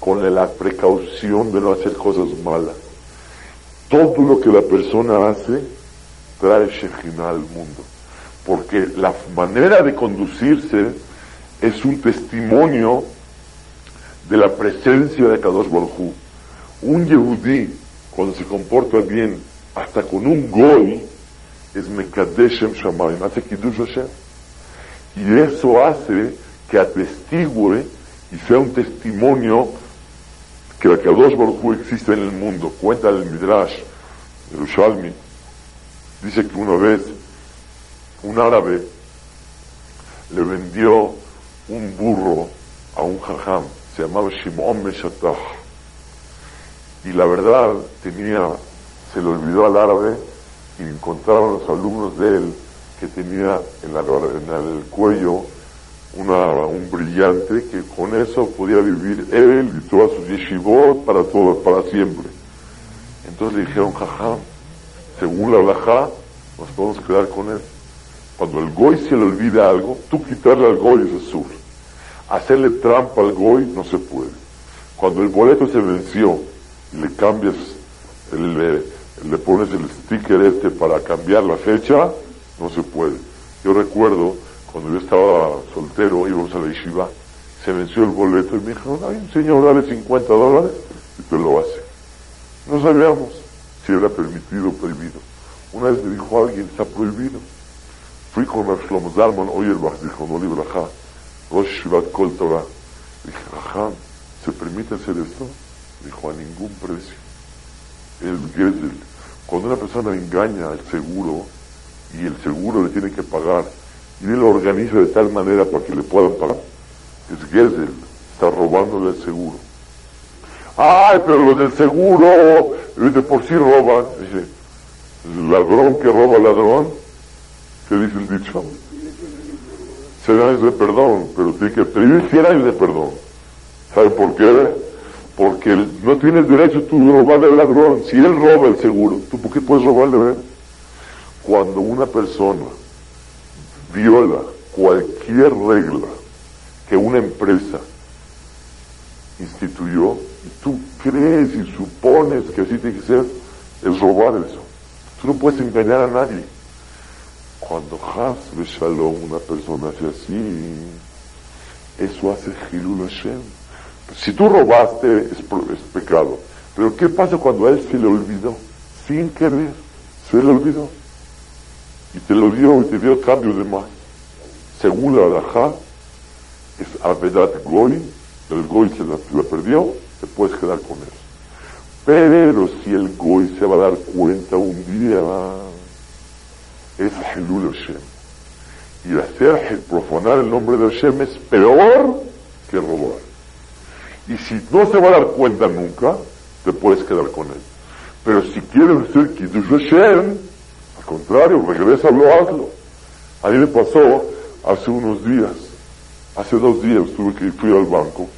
con la precaución de no hacer cosas malas, todo lo que la persona hace trae Shekhinah al mundo. Porque la manera de conducirse es un testimonio de la presencia de Kadosh Baruj Un Yehudí, cuando se comporta bien, hasta con un Goy, es Mekadeshem Shamayim, hace Kiddush Hashem. Y eso hace que atestigue y sea un testimonio que la Kadosh Baruj existe en el mundo. Cuenta el Midrash, Yerushalmi, Dice que una vez un árabe le vendió un burro a un jajam, se llamaba Shimon Meshatah. Y la verdad tenía, se le olvidó al árabe y encontraron los alumnos de él que tenía en, el cuello una, un brillante que con eso podía vivir él y todas sus yeshivot para todo, para siempre. Entonces le dijeron, jajam, según la halajá, nos podemos quedar con él. Cuando el goy se le olvida algo, tú quitarle al goy es azul. Hacerle trampa al goy no se puede. Cuando el boleto se venció y le cambias, le, pones el sticker este para cambiar la fecha, no se puede. Yo recuerdo cuando yo estaba soltero, íbamos a la yeshiva, se venció el boleto y me dijo, ay, señor, dale 50 dólares y te lo hace. No sabíamos si era permitido o prohibido. Una vez me dijo alguien, está prohibido. Fui con Rav Shlomo Zalman, oye el dijo, no libre Rosh Shivat Kol Torah. Dije, ajá, ¿se permite hacer esto? Dijo, a ningún precio. El Gesel. Cuando una persona engaña al seguro y el seguro le tiene que pagar y él lo organiza de tal manera para que le puedan pagar, es Gesel. Está robándole el seguro. Ay, pero los del seguro, de por sí roban. Dice, ladrón que roba ladrón, ¿qué dice el dicho? 100 años de perdón, pero tiene que pedir 100 años de perdón. ¿Sabe por qué? Porque no tienes derecho tú de robarle al ladrón. Si él roba el seguro, ¿tú por qué puedes robarle? Cuando una persona viola cualquier regla que una empresa instituyó, y tú crees y supones que así tiene que ser, es robar eso. Tú no puedes engañar a nadie. Cuando Has Shalom, una persona hace así, eso hace Hilul Hashem. Si tú robaste, es, es, pecado. Pero ¿qué pasa cuando a él se le olvidó? Sin querer, se le olvidó. Y te lo dio y te dio cambio de más. Según la Alajá, es Avedat Goy, el Goy se la, la perdió, te puedes quedar con él. Pero si el Goy se va a dar cuenta un día, es Hilul Hashem. Y hacer profanar el nombre de Hashem es peor que robar. Y si no se va a dar cuenta nunca, te puedes quedar con él. Pero si quieres hacer Kiddush Hashem, al contrario, regrésalo, hazlo. A mí me pasó hace unos días, hace dos días tuve que fui al banco,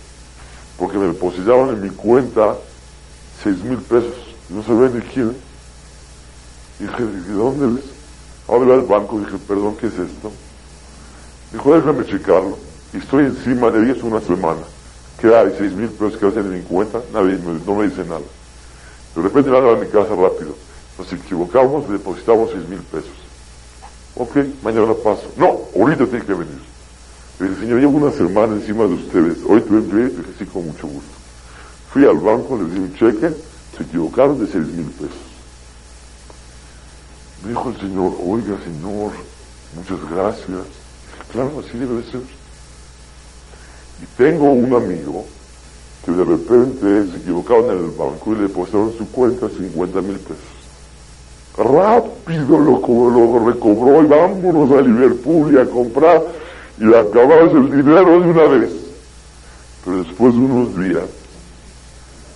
porque me depositaban en mi cuenta seis mil pesos, no sabía ni quién. Dije, ¿de dónde es? Ahora al banco dije, perdón, ¿qué es esto? Dijo, déjame checarlo. Y estoy encima de ellos una semana. ¿Qué hay? ¿Seis mil pesos que hacen en mi cuenta? Nadie no me dice nada. De repente me a mi casa rápido. Nos equivocamos, depositamos seis mil pesos. Ok, mañana paso. No, ahorita tiene que venir. Le dije, señor, llevo una semana encima de ustedes. Hoy tuve un dije, sí, con mucho gusto. Fui al banco, les di un cheque, se equivocaron de seis mil pesos. Me dijo el Señor, oiga Señor, muchas gracias. Claro, así debe de ser. Y tengo un amigo que de repente se equivocaron en el banco y le depositaron su cuenta 50 mil pesos. Rápido lo, lo recobró y vámonos a Liverpool y a comprar y le acabamos el dinero de una vez. Pero después de unos días,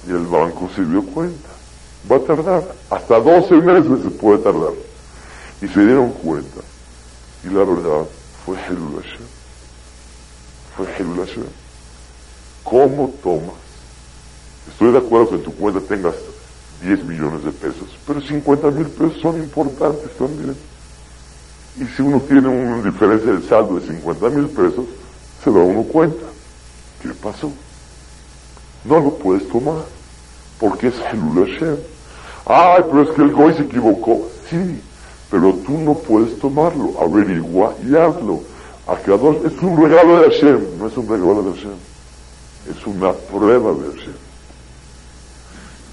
y el banco se dio cuenta. Va a tardar, hasta 12 meses se puede tardar. Y se dieron cuenta. Y la verdad fue Helul Fue Helul ¿Cómo tomas? Estoy de acuerdo que en tu cuenta tengas 10 millones de pesos, pero 50 mil pesos son importantes también. Y si uno tiene una diferencia de saldo de 50 mil pesos, se da uno cuenta. ¿Qué pasó? No lo puedes tomar, porque es Helul Hashem. Ay, pero es que el Goy se equivocó. Sí, pero tú no puedes tomarlo, averigua y hazlo. es un regalo de Hashem, no es un regalo de Hashem, es una prueba de Hashem.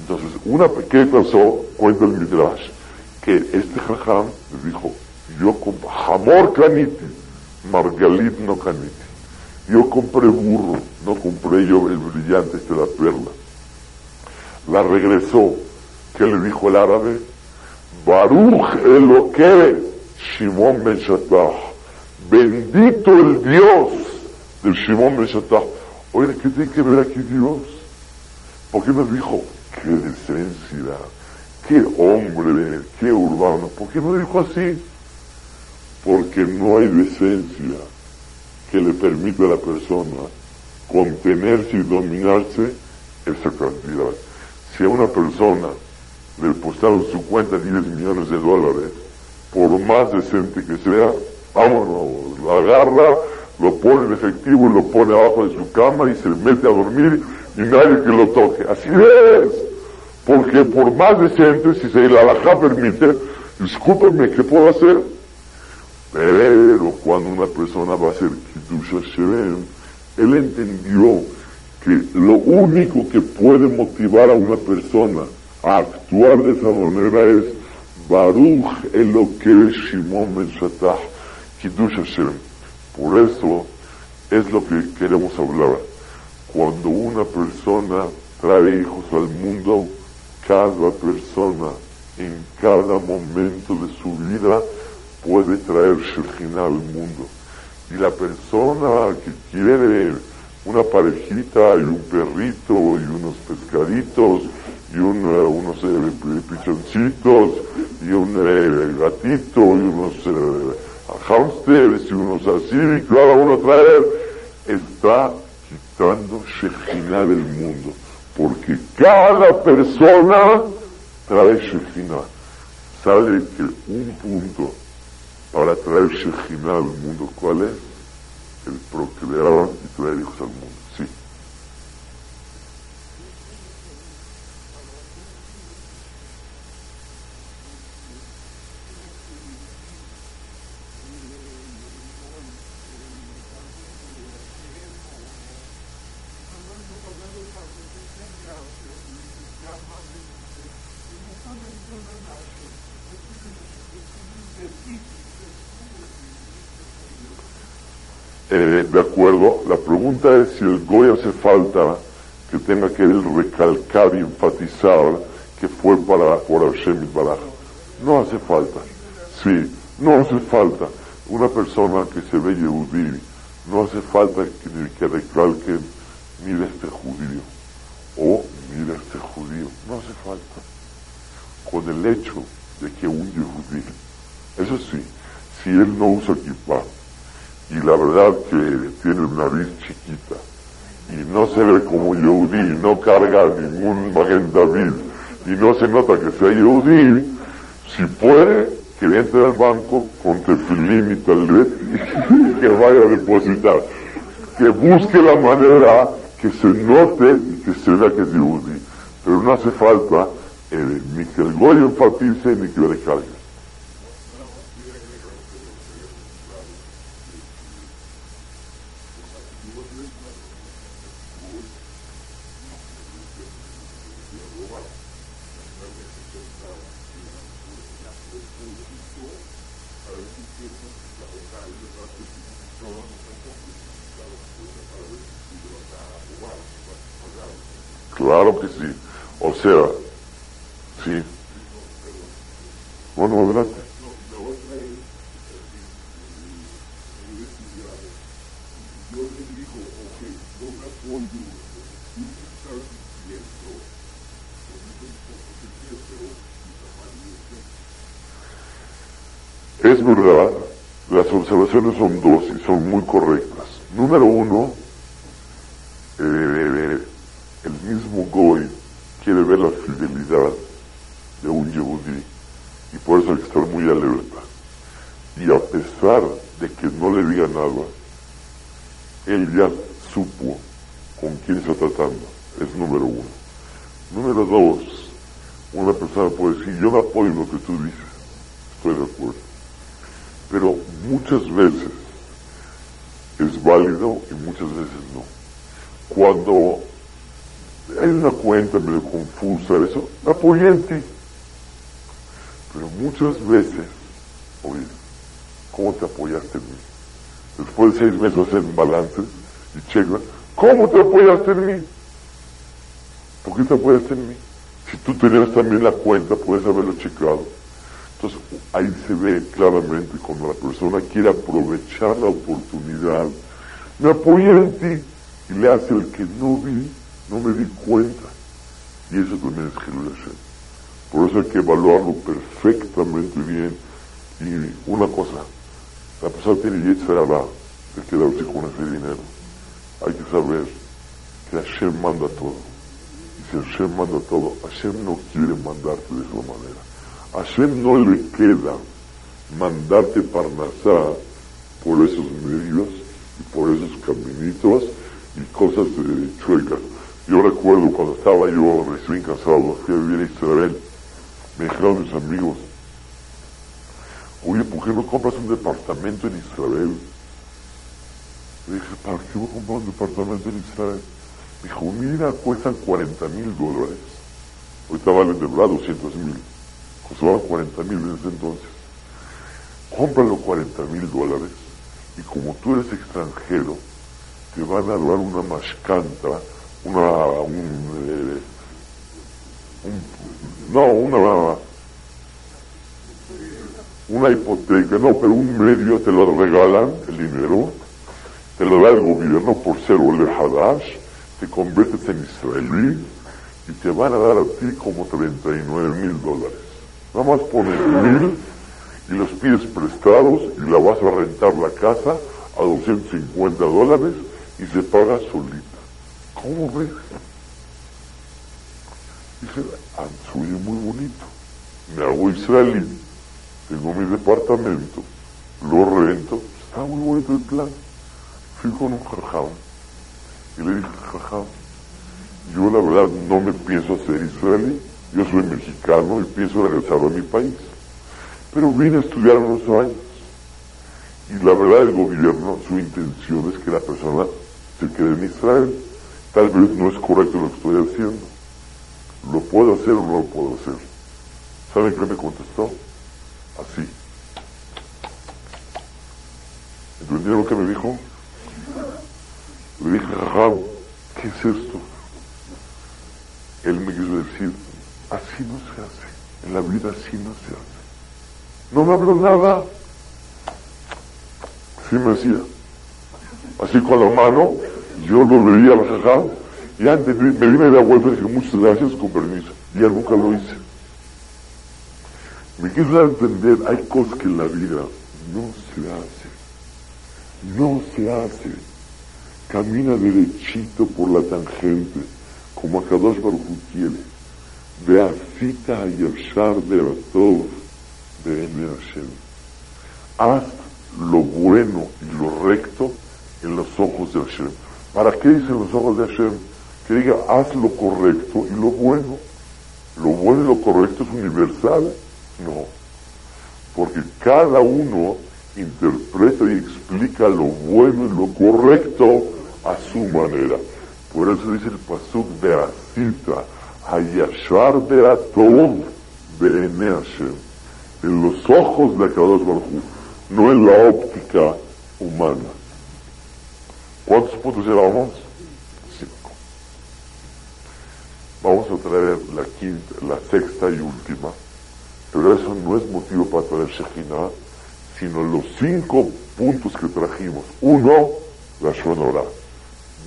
Entonces, una ¿qué pasó? Cuenta el Midrash, que este jajam dijo, yo compré, jamor caniti, margalit no caniti. Yo compré burro, no compré yo el brillante, este la perla. La regresó, ¿qué le dijo el árabe? Baruch Eloque Shimon Ben Bendito el Dios del Shimon Ben. Oye, ¿qué tiene que ver aquí Dios? ¿Por qué me dijo, qué decencia, qué hombre, qué urbano? ¿Por qué me dijo así? Porque no hay decencia que le permita a la persona contenerse y dominarse esa cantidad. Si a una persona le depositaron su cuenta 10 millones de dólares por más decente que sea, vámonos, lo agarra, lo pone en efectivo, lo pone abajo de su cama y se mete a dormir y nadie que lo toque. Así es. Porque por más decente, si se la alajá permite, discúlpeme, ¿qué puedo hacer? Pero cuando una persona va a hacer Kiddush Hashem, él entendió que lo único que puede motivar a una persona a actuar de esa manera es Baruch Eloke Shimon Ben Kiddush Hashem. Por eso es lo que queremos hablar. Cuando una persona trae hijos al mundo, cada persona en cada momento de su vida puede traer Shekhinah al mundo. Y la persona que quiere una parejita y un perrito y unos pescaditos y un, eh, unos eh, pichoncitos y un eh, gatito y unos hamsters y unos así, y cada uno traer, está quitando Shekhinah del mundo. Porque cada persona trae Shekhinah. Sabe que un punto para traer Shekhinah al mundo, ¿cuál es? El procrear y traer hijos al mundo. Sí. Eh, de acuerdo, la pregunta es si el Goy hace falta que tenga que él recalcar y enfatizar que fue para por Hashem Baraj. No hace falta. Sí, no hace falta. Una persona que se ve Yehudí, no hace falta que, que recalque, mira este judío, o mira este judío, no hace falta. Con el hecho de que un Yehudí, eso sí, si él no usa kippah, y la verdad que tiene una nariz chiquita y no se ve como Yehudi, no carga ningún Magen David y no se nota que sea Yehudi, si puede, que entre al banco con tefilín y tal vez y que vaya a depositar. Que busque la manera que se note y que se vea que es Yehudi. Pero no hace falta eh, ni que el Goyo enfatice ni que le cargue. Claro que sí. O sea, sí. Bueno, adelante. Es verdad, las observaciones son dos y son muy correctas. Número uno, eh, el mismo Goy quiere ver la fidelidad de un Yehudí y por eso hay que estar muy alerta. Y a pesar de que no le diga nada, él ya supo con quién está tratando. Es número uno. Número dos, una persona puede decir, yo me apoyo lo que tú dices, estoy de acuerdo. Pero muchas veces es válido y muchas veces no. Cuando hay una cuenta medio confusa, eso, apoyé en ti. Pero muchas veces, oye, ¿cómo te apoyaste en mí? Después de seis meses hacer balance y checa, ¿cómo te apoyaste en mí? ¿Por qué te apoyaste en mí? Si tú tenías también la cuenta, puedes haberlo checado. Entonces, ahí se ve claramente cuando la persona quiere aprovechar la oportunidad, me apoyé en ti y le hace el que no vi, no me di cuenta. Y eso también es Jesús Hashem. Por eso hay que evaluarlo perfectamente bien. Y una cosa, la persona tiene Yetzirah de quedarse con ese dinero. Hay que saber que Hashem manda todo. Y si Hashem manda todo, Hashem no quiere mandarte de esa manera. Hashem no le queda mandarte parnasá por esos medios y por esos caminitos y cosas de chuecas. Yo recuerdo cuando estaba yo recién casado, fui a vivir a Israel, me dijeron mis amigos, oye, ¿por qué no compras un departamento en Israel? Le dije, ¿para qué voy a comprar un departamento en Israel? Me dijo, mira, cuestan 40 mil dólares. Ahorita valen de verdad 200 mil. Costaban 40 mil en ese entonces. Cómpralo 40 mil dólares y como tú eres extranjero, te van a dar una mascanta, una, un, eh, no, una, una hipoteca, no, pero un medio te lo regalan, el dinero, te lo da el gobierno por ser Ole Hadash, te conviertes en israelí y te van a dar a ti como 39 mil dólares. Nada más pones mil y los pides prestados y la vas a rentar la casa a 250 dólares y se paga solita. ¿Cómo ves? Dice, ah, soy muy bonito. Me hago israelí, tengo mi departamento, lo rento, está muy bonito el plan. Fui con un jajam y le dije, jajam, yo la verdad no me pienso hacer israelí, yo soy mexicano y pienso regresar a mi país. Pero vine a estudiar unos años. Y la verdad el gobierno, su intención es que la persona se quede en Israel. Tal vez no es correcto lo que estoy haciendo. ¿Lo puedo hacer o no lo puedo hacer? ¿Saben qué me contestó? Así. ¿Entendieron lo que me dijo? Le dije, ¿qué es esto? Él me quiso decir, así no se hace. En la vida así no se hace. No me habló nada. Sí me decía. Así con la mano, yo lo veía al jajá, y antes me vine de vuelta y dije, muchas gracias, con permiso. Y nunca lo hice. Me quiso a entender, hay cosas que en la vida no se hacen. No se hace. Camina derechito por la tangente, como Akadosh Baruch quiere. Y de todos de Hashem. Haz lo bueno y lo recto en los ojos de Hashem. ¿Para qué dicen los ojos de Hashem? Que diga, haz lo correcto y lo bueno. ¿Lo bueno y lo correcto es universal? No. Porque cada uno interpreta y explica lo bueno y lo correcto a su manera. Por eso dice el pasuk de Asita, Hayashar Beratov Beene Hashem en los ojos de Akadosh Baruj no en la óptica humana. ¿Cuántos puntos llevamos? Cinco. Vamos a traer la quinta, la sexta y última, pero eso no es motivo para traer Shekhinah, sino los cinco puntos que trajimos. Uno, la Shonora.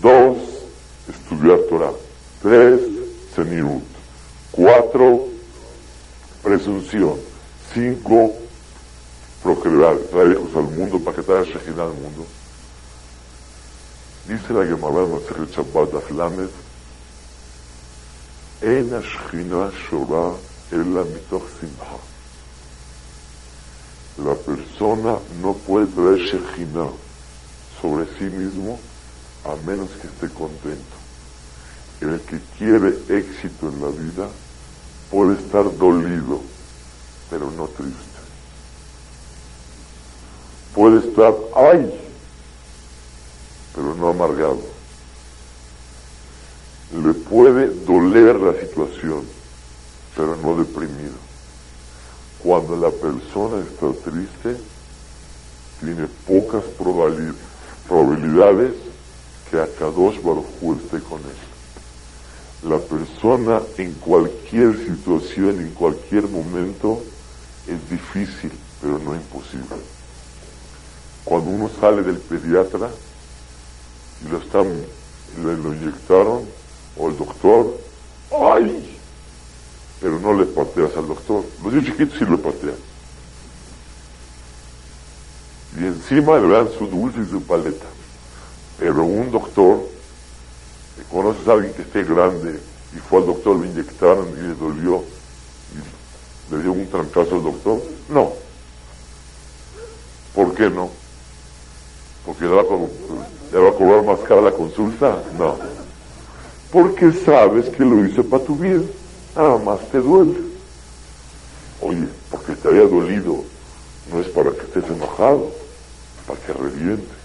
Dos, estudiar Torah. Tres, Senirut. Cuatro, presunción cinco procrear, traer hijos al mundo para que traigan Shekhinah al mundo. Dice la Gemara en el Shabbat En Ashchina Shora Ela Mitoch. La persona no puede traer Shekhinah sobre sí mismo a menos que esté contento. El que quiere éxito en la vida puede estar dolido pero no triste. Puede estar, ay, pero no amargado. Le puede doler la situación, pero no deprimido. Cuando la persona está triste, tiene pocas probabilidades que a Kadosh Baruj esté con él la persona en cualquier situación, en cualquier momento, es difícil, pero no imposible. Cuando uno sale del pediatra y lo están, le lo inyectaron, o el doctor, ¡ay! Pero no le pateas al doctor. Los niños chiquitos sí lo patean. Y encima le dan su dulce y su paleta. Pero un doctor, conoces a alguien que esté grande y fue al doctor, le inyectaron y le dolió, le dio un trancazo al doctor? No. ¿Por qué no? ¿Porque le va, a, le va a cobrar más cara la consulta? No. Porque sabes que lo hice para tu bien. Nada más te duele. Oye, porque te había dolido, no es para que estés enojado, para que revientes.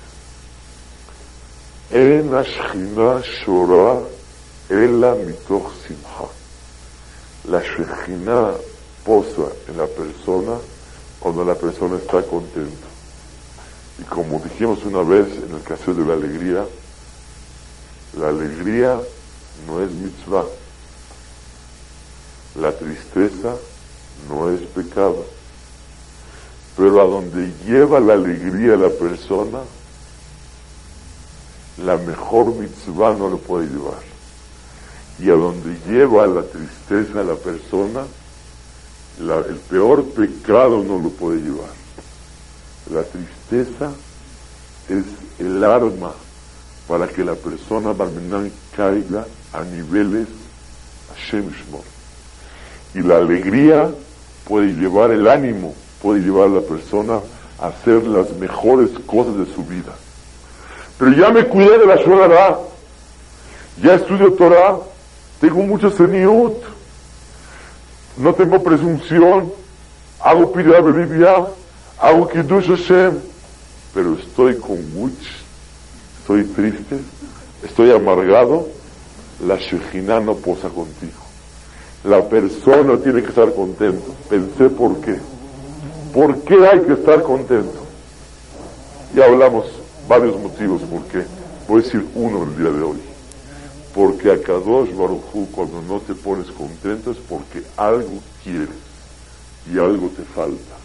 Ashkina Shora Ela Mitoch Simha. La Shekhinah posa en la persona cuando la persona está contenta. Y como dijimos una vez en el caso de la alegría, la alegría no es mitzvah. La tristeza no es pecado. Pero a donde lleva la alegría la persona, la mejor mitzvah no lo puede llevar. Y a donde lleva la tristeza la persona, el peor pecado no lo puede llevar. La tristeza es el arma para que la persona Barmenán caiga a niveles Hashem Y la alegría puede llevar el ánimo, puede llevar a la persona a hacer las mejores cosas de su vida. Pero ya me cuidé de la Shonara, ya estudio Torah, tengo mucho seniut, no tengo presunción, hago pida Biblia, hago Kiddush Hashem, pero estoy con much, estoy triste, estoy amargado, la Shejina no posa contigo. La persona tiene que estar contento. Pensé por qué. ¿Por qué hay que estar contento? Ya hablamos varios motivos por qué. Voy a decir uno el día de hoy. Porque a Kadosh Baruchu cuando no te pones contento es porque algo quieres y algo te falta.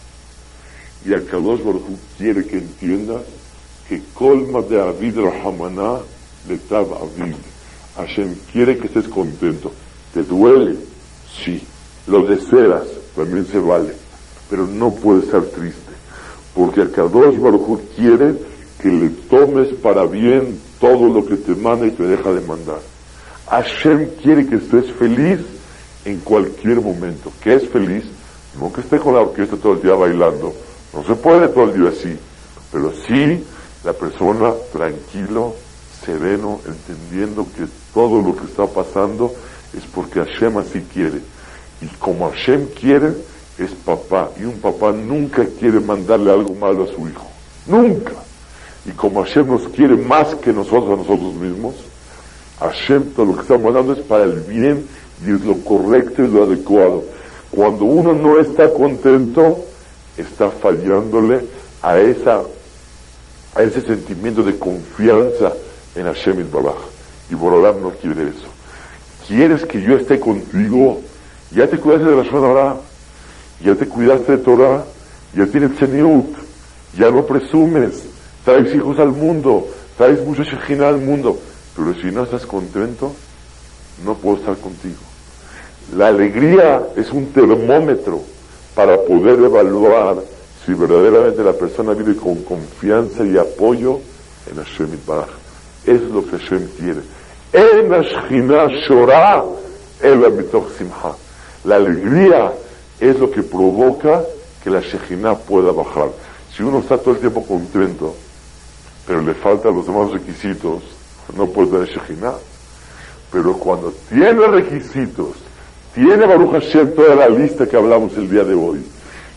Y a Kadosh Baruchu quiere que entiendas que colma de Avid Rahamaná le tab Avid. Hashem quiere que estés contento. ¿Te duele? Sí. Lo deseas, también se vale. Pero no puedes estar triste. Porque Kadosh Baruj quiere que le tomes para bien todo lo que te manda y te deja de mandar. Hashem quiere que estés feliz en cualquier momento. ¿Qué es feliz? No que esté con la orquesta todo el día bailando. No se puede todo el día así. Pero sí la persona tranquilo, sereno, entendiendo que todo lo que está pasando es porque Hashem así quiere. Y como Hashem quiere, es papá. Y un papá nunca quiere mandarle algo malo a su hijo. Nunca. Y como Hashem nos quiere más que nosotros a nosotros mismos, Hashem todo lo que está mandando es para el bien y es lo correcto y lo adecuado. Cuando uno no está contento, está fallándole a esa a ese sentimiento de confianza en Hashem y Baraj. Y Borolam no quiere eso. ¿Quieres que yo esté contigo? Ya te cuidaste de la Shonara, ya te cuidaste de Torah, ya tienes Tzeniut, ya no presumes, traes hijos al mundo, traes mucha Shejina al mundo, pero si no estás contento, no puedo estar contigo. La alegría es un termómetro para poder evaluar si verdaderamente la persona vive con confianza y apoyo en Hashem Baraj. Es lo que Hashem quiere. En Ashkina Shora el Simha. La alegría es lo que provoca que la Shekhinah pueda bajar. Si uno está todo el tiempo contento, pero le faltan los demás requisitos, no puede tener Shekhinah. Pero cuando tiene requisitos, tiene Baruch Hashem toda la lista que hablamos el día de hoy,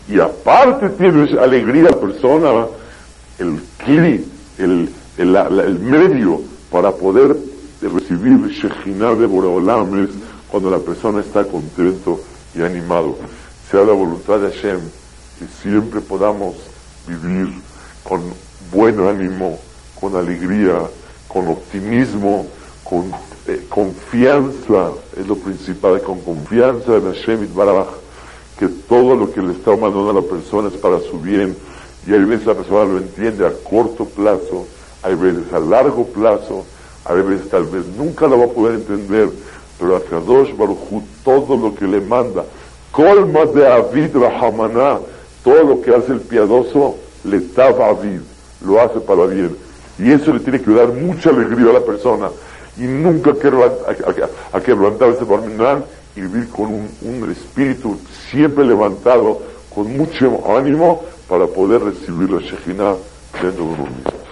y aparte tiene alegría persona, el kli, el, el, medio para poder recibir Shekhinah de Boreolam cuando la persona está contento y animado. Sea la voluntad de Hashem que siempre podamos vivir con buen ánimo, con alegría, con optimismo, con eh, confianza, es lo principal, con confianza en Hashem y Barabaj que todo lo que le está mandando a la persona es para su bien. Y hay veces la persona lo entiende a corto plazo, hay veces a largo plazo, hay veces tal vez nunca lo va a poder entender, pero a Kadosh Baruchu todo lo que le manda, colma de Avid Rahamaná, todo lo que hace el piadoso, le da Avid, lo hace para bien. Y eso le tiene que dar mucha alegría a la persona. Y nunca que, a, que levantar ese barminal y vivir con un, espíritu siempre levantado, con mucho ánimo, para poder recibir la Shekhinah dentro de uno mismo.